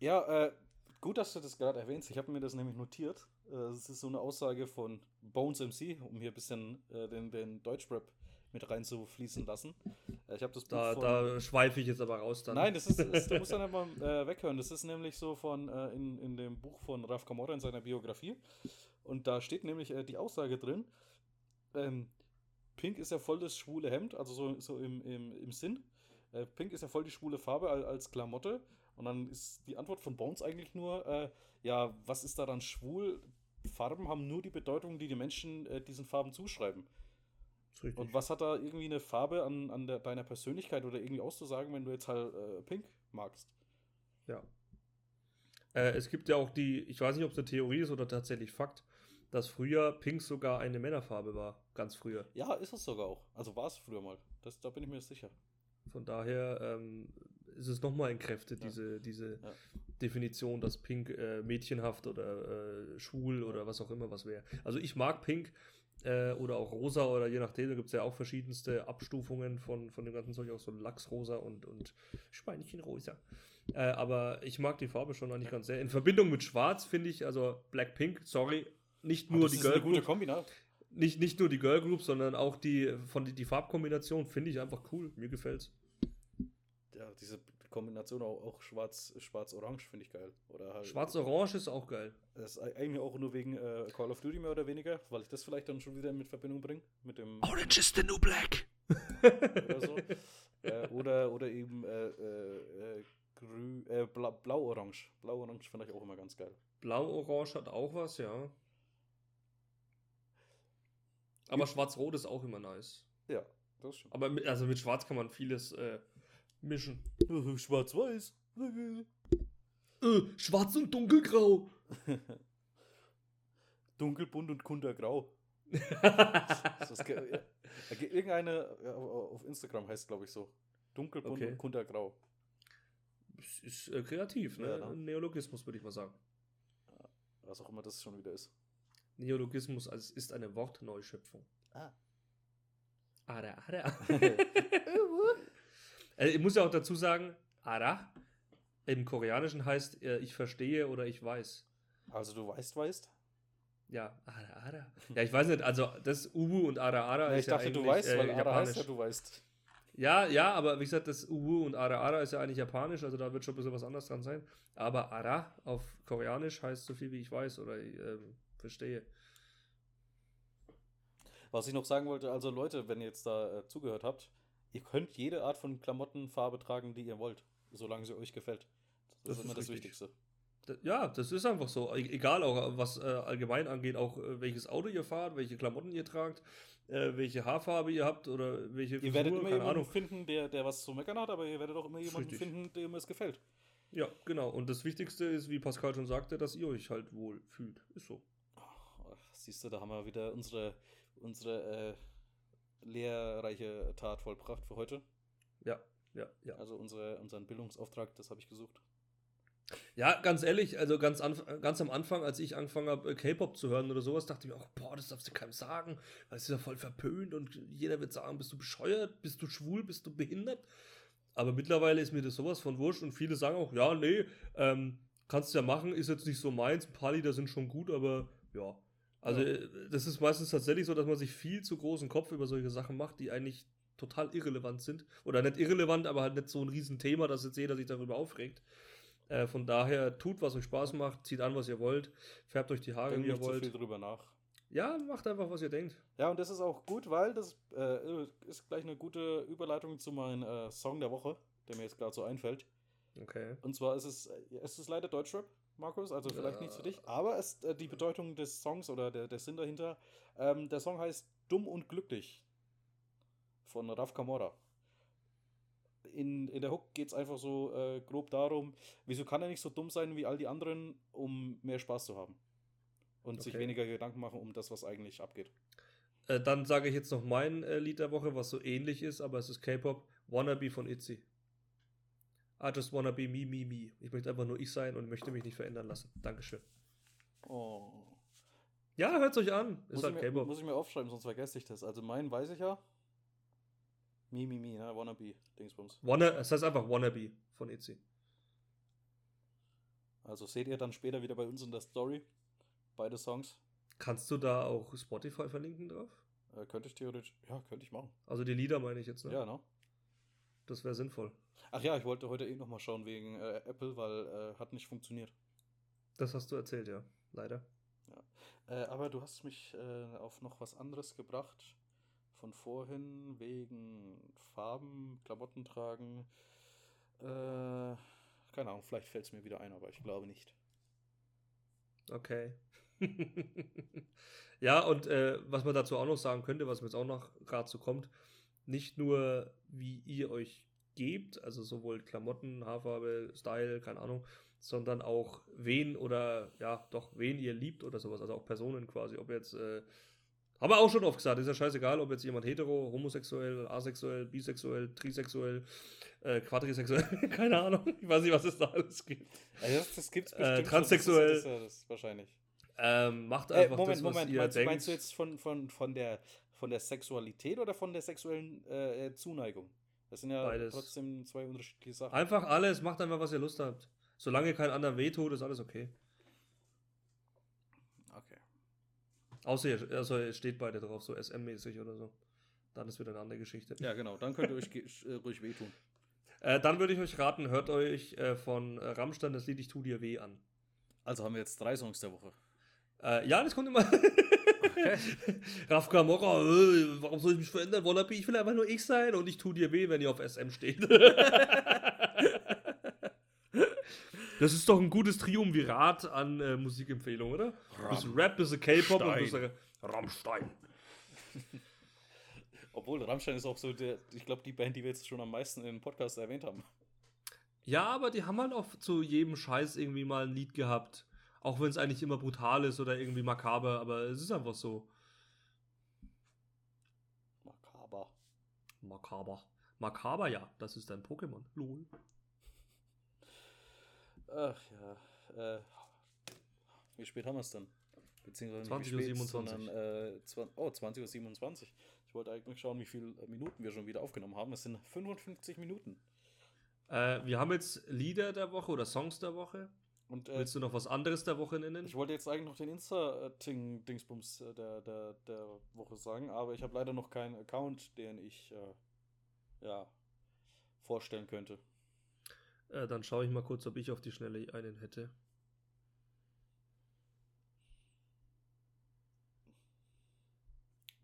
Ja, äh, gut, dass du das gerade erwähnst. Ich habe mir das nämlich notiert. Äh, Es ist so eine Aussage von Bones MC, um hier ein bisschen äh, den, den Deutschrap mit reinzufließen lassen. Äh, ich habe das Buch Da, von... da schweife ich jetzt aber raus dann. Nein, das ist, das, du musst dann mal äh, weghören. Das ist nämlich so von äh, in, in dem Buch von Raf Kamora in seiner Biografie. Und da steht nämlich äh, die Aussage drin: ähm, Pink ist ja voll das schwule Hemd, also so, so im, im, im Sinn. Äh, Pink ist ja voll die schwule Farbe als Klamotte. Und dann ist die Antwort von Bones eigentlich nur: äh, Ja, was ist daran schwul? Farben haben nur die Bedeutung, die die Menschen äh, diesen Farben zuschreiben. Und was hat da irgendwie eine Farbe an, an der, deiner Persönlichkeit oder irgendwie auszusagen, wenn du jetzt halt äh, Pink magst? Ja. Äh, es gibt ja auch die, ich weiß nicht, ob es eine Theorie ist oder tatsächlich Fakt, dass früher Pink sogar eine Männerfarbe war. Ganz früher. Ja, ist es sogar auch. Also war es früher mal. Das, da bin ich mir sicher. Von daher ähm, ist es nochmal entkräftet, Ja. diese, diese Ja. Definition, dass Pink äh, mädchenhaft oder äh, schwul oder was auch immer was wäre. Also ich mag Pink äh, oder auch rosa oder je nachdem, da gibt es ja auch verschiedenste Abstufungen von, von dem ganzen Zeug, auch so Lachsrosa und, und Schweinchenrosa. Äh, aber ich mag die Farbe schon eigentlich ganz sehr. In Verbindung mit Schwarz finde ich, also Blackpink, sorry, nicht nur das die ist Girl eine gute Group, Kombi, ne? nicht, nicht nur die Girl Group, sondern auch die von die, die Farbkombination finde ich einfach cool. Mir gefällt's. Ja, diese Kombination auch, auch schwarz, schwarz-orange finde ich geil. Oder halt. Schwarz-Orange ist auch geil. Das ist eigentlich auch nur wegen äh, Call of Duty mehr oder weniger, weil ich das vielleicht dann schon wieder mit Verbindung bringe. Mit dem Orange is the new black. oder so. äh, oder, oder eben äh, äh, äh, äh, bla, blau-orange. Blau-orange finde ich auch immer ganz geil. Blau-Orange hat auch was, ja. Aber Schwarz-Rot ist auch immer nice. Ja, das stimmt. Aber mit, also mit Schwarz kann man vieles mischen. Schwarz-Weiß. Äh, schwarz und dunkelgrau. Dunkelbunt und kuntergrau. Das ist Irgendeine ja, auf Instagram heißt glaube ich so. Dunkelbunt Okay. und kuntergrau. Das ist äh, kreativ, ne? Ja? Ein Neologismus, würde ich mal sagen. Was auch immer das schon wieder ist. Neologismus also ist eine Wortneuschöpfung. Ah. Ara, ara. äh, ich muss ja auch dazu sagen, ara im Koreanischen heißt äh, ich verstehe oder ich weiß. Also du weißt, weißt? Ja, ara, ara. Ja, ich weiß nicht, also das Uwu und ara, ara Ja, ist ich dachte, ja du weißt, äh, weil Ara japanisch. heißt ja, du weißt. Ja, ja, aber wie gesagt, das Uwu und ara, ara ist ja eigentlich japanisch, also da wird schon ein bisschen was anderes dran sein. Aber ara auf Koreanisch heißt so viel wie ich weiß oder ähm, verstehe. Was ich noch sagen wollte, also Leute, wenn ihr jetzt da äh, zugehört habt, ihr könnt jede Art von Klamottenfarbe tragen, die ihr wollt, solange sie euch gefällt. Das, Das ist immer ist das richtig. Wichtigste. Ja, das ist einfach so. E- Egal auch, was äh, allgemein angeht, auch äh, welches Auto ihr fahrt, welche Klamotten ihr tragt, äh, welche Haarfarbe ihr habt oder welche Ihr werdet immer jemanden Ahnung. finden, der, der was zu meckern hat, aber ihr werdet auch immer jemanden richtig. finden, dem es gefällt. Ja, genau. Und das Wichtigste ist, wie Pascal schon sagte, dass ihr euch halt wohl fühlt. Ist so. Ach, siehst du, da haben wir wieder unsere, unsere äh, lehrreiche Tat vollbracht für heute. Ja, ja, ja. Also unsere, unseren Bildungsauftrag, das habe ich gesucht. Ja, ganz ehrlich, also ganz, ganz am Anfang, als ich angefangen habe, äh, K-Pop zu hören oder sowas, dachte ich mir auch, boah, das darfst du keinem sagen, weil es ist ja voll verpönt und jeder wird sagen, bist du bescheuert, bist du schwul, bist du behindert. Aber mittlerweile ist mir das sowas von wurscht und viele sagen auch, ja, nee, ähm, kannst du ja machen, ist jetzt nicht so meins, ein paar Lieder sind schon gut, aber ja. Also Ja. äh, das ist meistens tatsächlich so, dass man sich viel zu großen Kopf über solche Sachen macht, die eigentlich total irrelevant sind. Oder nicht irrelevant, aber halt nicht so ein Riesenthema, dass jetzt jeder sich darüber aufregt. Äh, von daher tut, was euch Spaß macht, zieht an, was ihr wollt, färbt euch die Haare, Denkt wie ihr nicht zu viel wollt. drüber nach. Ja, macht einfach, was ihr denkt. Ja, und das ist auch gut, weil das äh, ist gleich eine gute Überleitung zu meinem äh, Song der Woche, der mir jetzt gerade so einfällt. Okay. Und zwar ist es, äh, es ist leider Deutschrap, Markus, also vielleicht Ja. nichts für dich, aber es, äh, die Bedeutung des Songs oder der, der Sinn dahinter, ähm, der Song heißt Dumm und Glücklich von Raf Kamora. In, in der Hook geht es einfach so äh, grob darum, wieso kann er nicht so dumm sein wie all die anderen, um mehr Spaß zu haben. Und sich Okay. weniger Gedanken machen um das, was eigentlich abgeht. Äh, dann sage ich jetzt noch mein äh, Lied der Woche, was so ähnlich ist, aber es ist K-Pop. Wannabe von ITZY. I just wanna be me, me, me. Ich möchte einfach nur ich sein und möchte mich nicht verändern lassen. Dankeschön. Oh. Ja, hört's euch an. Ist Muss, halt ich mir, K-Pop. muss ich mir aufschreiben, sonst vergesse ich das. Also meinen weiß ich ja. Mi, mi, mi, ne? Wannabe, Dingsbums. Wanna, es heißt einfach Wannabe von ITZY. Also seht ihr dann später wieder bei uns in der Story. Beide Songs. Kannst du da auch Spotify verlinken drauf? Äh, könnte ich theoretisch. Ja, könnte ich machen. Also die Lieder meine ich jetzt, ne? Ja, ne? Das wäre sinnvoll. Ach ja, ich wollte heute eh nochmal schauen wegen äh, Apple, weil äh, hat nicht funktioniert. Das hast du erzählt, ja. Leider. Äh, aber du hast mich äh, auf noch was anderes gebracht. Von vorhin wegen Farben, Klamotten tragen. Äh, keine Ahnung, vielleicht fällt es mir wieder ein, aber ich glaube nicht. Okay. ja, und äh, was man dazu auch noch sagen könnte, was mir jetzt auch noch gerade so kommt, nicht nur wie ihr euch gebt, also sowohl Klamotten, Haarfarbe, Style, keine Ahnung, sondern auch wen oder ja, doch wen ihr liebt oder sowas, also auch Personen quasi, ob jetzt äh, haben wir auch schon oft gesagt, ist ja scheißegal, ob jetzt jemand hetero, homosexuell, asexuell, bisexuell, trisexuell, äh, quadrisexuell, keine Ahnung, ich weiß nicht, was es da alles gibt. Also das, das gibt's Äh, bestimmt schon. transsexuell. Das ist, das ist, wahrscheinlich. Ähm, macht Äh, einfach Moment, das, was Moment. ihr Meinst, denkt. meinst du jetzt von, von, von, der, von der Sexualität oder von der sexuellen äh, Zuneigung? Das sind ja Beides. trotzdem zwei unterschiedliche Sachen. Einfach alles, macht einfach, was ihr Lust habt. Solange kein anderer wehtut, ist alles okay. Okay. Außer ihr, also steht beide drauf, so SM-mäßig oder so. Dann ist wieder eine andere Geschichte. Ja, genau. Dann könnt ihr euch äh, ruhig wehtun. Äh, dann würde ich euch raten, hört euch äh, von äh, Rammstein das Lied Ich tu dir weh an. Also haben wir jetzt drei Songs der Woche. Äh, ja, das kommt immer. Raf Kamora, äh, warum soll ich mich verändern? Wannabe, ich will einfach nur ich sein und ich tu dir weh, wenn ihr auf SM steht. das ist doch ein gutes Triumvirat an äh, Musikempfehlungen, oder? Bisschen Rap, bisschen K-Pop und bisschen Rammstein. Obwohl, Rammstein ist auch so, der, ich glaube, die Band, die wir jetzt schon am meisten in den Podcast erwähnt haben. Ja, aber die haben halt auch zu jedem Scheiß irgendwie mal ein Lied gehabt. Auch wenn es eigentlich immer brutal ist oder irgendwie makaber, aber es ist einfach so. Makaber. Makaber. Makaber, ja, das ist ein Pokémon. Lol. Ach ja. Äh, wie spät haben wir es denn? Beziehungsweise 20 nicht wie Uhr spät, 27. sondern, äh, 20, oh, 20.27 Uhr. Ich wollte eigentlich schauen, wie viele Minuten wir schon wieder aufgenommen haben. Es sind 55 Minuten. Äh, wir haben jetzt Lieder der Woche oder Songs der Woche. Und äh, Willst du noch was anderes der Woche nennen? ich wollte jetzt eigentlich noch den Insta-Dingsbums äh, der, der, der Woche sagen, aber ich habe leider noch keinen Account, den ich äh, ja, vorstellen könnte. Äh, dann schaue ich mal kurz, ob ich auf die Schnelle einen hätte.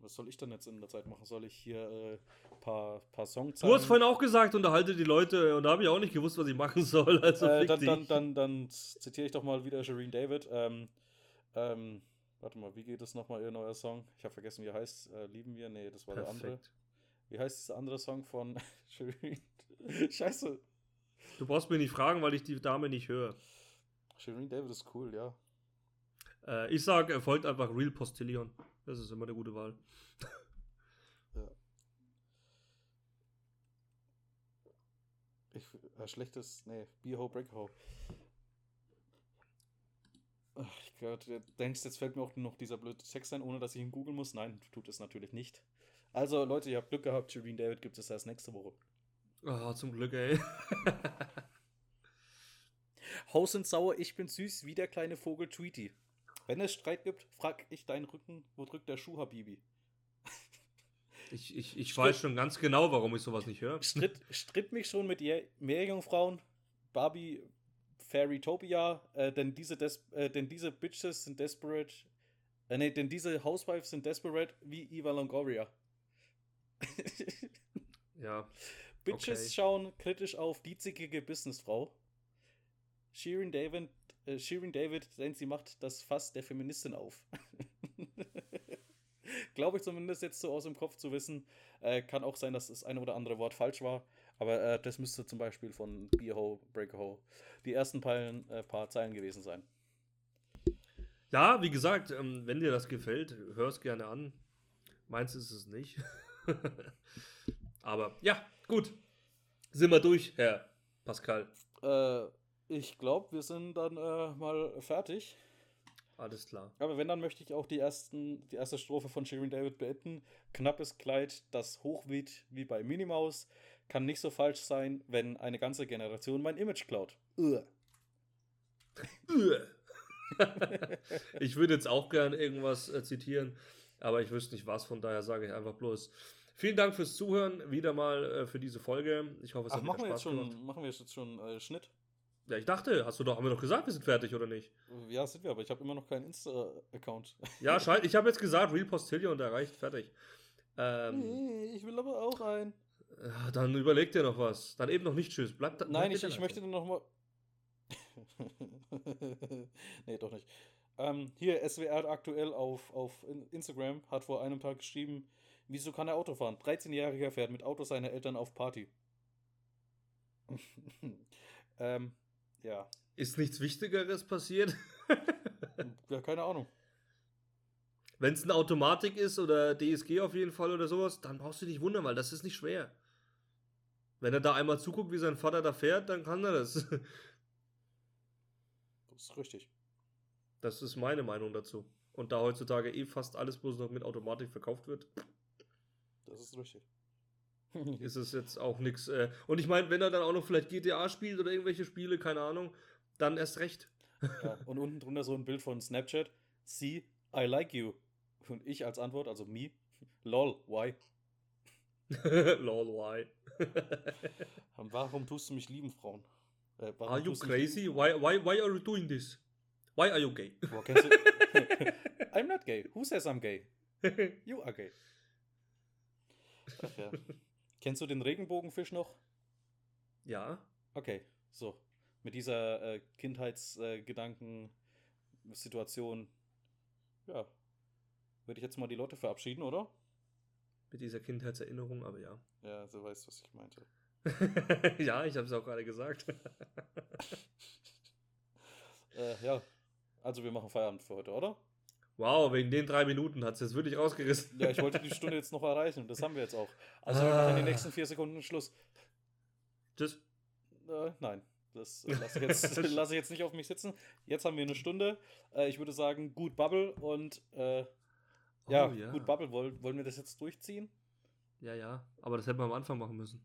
Was soll ich dann jetzt in der Zeit machen? Soll ich hier ein paar, paar Songs Du hast vorhin auch gesagt, unterhalte die Leute und da habe ich auch nicht gewusst, was ich machen soll. Also äh, dann, dann, dann, dann zitiere ich doch mal wieder Shireen David. Ähm, ähm, warte mal, wie geht es nochmal, ihr neuer Song? Ich habe vergessen, wie er heißt. Äh, Lieben wir? Nee, das war der andere. Perfekt. Wie heißt dieser andere Song von Shireen? Scheiße. Du brauchst mich nicht fragen, weil ich die Dame nicht höre. Shireen David ist cool, ja. Äh, ich sage, er folgt einfach Real Postillion. Das ist immer eine gute Wahl. Ich, äh, schlechtes, nee, Be Ho, Break Ho. Ach Gott, du denkst, jetzt fällt mir auch noch dieser blöde Text ein, ohne dass ich ihn googeln muss? Nein, tut es natürlich nicht. Also, Leute, ihr habt Glück gehabt, Shireen David gibt es erst nächste Woche. Ah, zum Glück, ey. Haus und sauer, ich bin süß wie der kleine Vogel Tweety. Wenn es Streit gibt, frag ich deinen Rücken, wo drückt der Schuh, Habibi? Ich, ich, ich Stritt- weiß schon ganz genau, warum ich sowas nicht höre. Stritt, stritt mich schon mit Je- Meerjungfrauen, Barbie, Fairytopia, äh, denn, diese des äh, denn diese Bitches sind desperate, äh, nee, denn diese Housewives sind desperate wie Eva Longoria. Ja. Bitches Okay. schauen kritisch auf die zickige Businessfrau. Shirin David, äh, Shirin David, sie macht das Fass der Feministin auf. Glaube ich zumindest jetzt so aus dem Kopf zu wissen. Äh, kann auch sein, dass das eine oder andere Wort falsch war. Aber äh, das müsste zum Beispiel von Be a Ho, Break a Ho die ersten Peilen, äh, paar Zeilen gewesen sein. Ja, wie gesagt, ähm, wenn dir das gefällt, hör es gerne an. Meins ist es nicht. Aber ja, gut. Sind wir durch, Herr Pascal. Äh, ich glaube, wir sind dann äh, mal fertig. Alles klar. Aber wenn, dann möchte ich auch die, ersten, die erste Strophe von Shirin David beenden. Knappes Kleid, das hochweht wie bei Minimaus, kann nicht so falsch sein, wenn eine ganze Generation mein Image klaut. Uah. ich würde jetzt auch gern irgendwas äh, zitieren, aber ich wüsste nicht was, von daher sage ich einfach bloß. Vielen Dank fürs Zuhören, wieder mal äh, für diese Folge. Ich hoffe, es Ach, hat machen wir, jetzt Spaß gemacht. schon, machen wir jetzt schon äh, Schnitt? Ja, ich dachte, hast du doch, haben wir doch gesagt, wir sind fertig, oder nicht? Ja, sind wir, aber ich habe immer noch keinen Insta-Account. Ja, scheiße, ich habe jetzt gesagt, Real Postillion, der reicht, fertig. Ähm, Nee, ich will aber auch ein. ja, dann überleg dir noch was. Dann eben noch nicht Tschüss. Bleib da. Nein, bleib ich, ich möchte nur noch mal. nee, doch nicht. Ähm, hier, SWR aktuell auf, auf In- Instagram hat vor einem Tag geschrieben, wieso kann er Auto fahren? 13-Jähriger fährt mit Auto seiner Eltern auf Party. ähm, ja. Ist nichts Wichtigeres passiert? Ja, keine Ahnung. Wenn es eine Automatik ist oder DSG auf jeden Fall oder sowas, dann brauchst du dich wundern, weil das ist nicht schwer. Wenn er da einmal zuguckt, wie sein Vater da fährt, dann kann er das. Das ist richtig. Das ist meine Meinung dazu. Und da heutzutage eh fast alles bloß noch mit Automatik verkauft wird, Das ist richtig. ist es jetzt auch nichts. Äh und ich meine, wenn er dann auch noch vielleicht GTA spielt oder irgendwelche Spiele, keine Ahnung, dann erst recht. ja, und unten drunter so ein Bild von Snapchat. See, I like you. Und ich als Antwort, also me, lol, why? Lol, why? Warum tust du mich lieben, Frauen? Äh, warum are you crazy? Why, why, why are you doing this? Why are you gay? Woher kennst du? I'm not gay. Who says I'm gay? You are gay. Ach ja. Kennst du den Regenbogenfisch noch? ja. Okay, so. Mit dieser äh, Kindheitsgedanken-Situation, ja, würde ich jetzt mal die Leute verabschieden, oder? Mit dieser Kindheitserinnerung, aber ja. Ja, du weißt, was ich meinte. ja, ich habe es auch gerade gesagt. Äh, ja, also wir machen Feierabend für heute, oder? Wow, wegen den drei Minuten hat es jetzt wirklich rausgerissen. Ja, ich wollte die Stunde jetzt noch erreichen und das haben wir jetzt auch. Also wir machen in den Ah. nächsten vier Sekunden Schluss. Tschüss. Äh, nein, das äh, lasse ich, jetzt, lasse ich jetzt nicht auf mich sitzen. Jetzt haben wir eine Stunde. Äh, ich würde sagen, gut Bubble und äh, ja, Oh, ja. gut Bubble. Wollen, wollen wir das jetzt durchziehen? Ja, ja. Aber das hätten wir am Anfang machen müssen.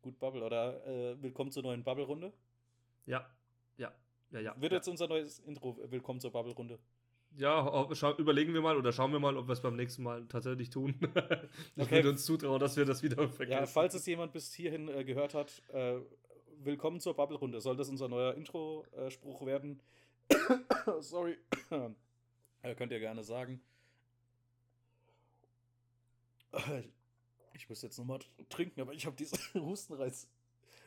Gut Bubble oder äh, willkommen zur neuen Bubble-Runde. Ja. Ja. Ja, ja. Wird ja. jetzt unser neues Intro äh, Willkommen zur Bubble-Runde. Ja, überlegen wir mal oder schauen wir mal, ob wir es beim nächsten Mal tatsächlich tun. ich Okay. würde uns zutrauen, dass wir das wieder vergessen. Ja, falls es jemand bis hierhin äh, gehört hat, äh, willkommen zur Bubble-Runde. Soll das unser neuer Intro-Spruch werden? Sorry. äh, könnt ihr gerne sagen. Ich müsste jetzt nochmal trinken, aber ich habe diesen Hustenreiz.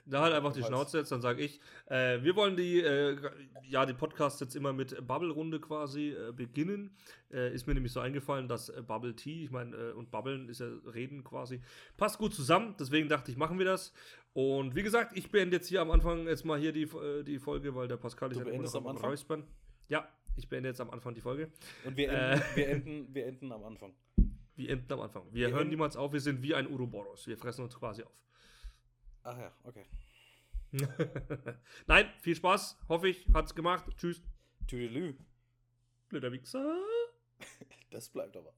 Da halt einfach die. Schnauze jetzt, dann sage ich. Äh, wir wollen die, äh, ja, die Podcasts jetzt immer mit Bubble-Runde quasi äh, beginnen. Äh, ist mir nämlich so eingefallen, dass äh, Bubble Tea, ich meine, äh, und Bubbeln ist ja Reden quasi, passt gut zusammen. Deswegen dachte ich, machen wir das. Und wie gesagt, ich beende jetzt hier am Anfang jetzt mal hier die, die Folge, weil der Pascal ist ja noch am Anfang? Räuspern. Ja, ich beende jetzt am Anfang die Folge. Und wir enden, wir enden, wir enden am Anfang. Wir enden am Anfang. Wir, Wir hören niemals auf, wir sind wie ein Uroboros. Wir fressen uns quasi auf. Ach ja, okay. Nein, viel Spaß. Hoffe ich, hat's gemacht. Tschüss. Tüdelü. Blöder Wichser. Das bleibt aber.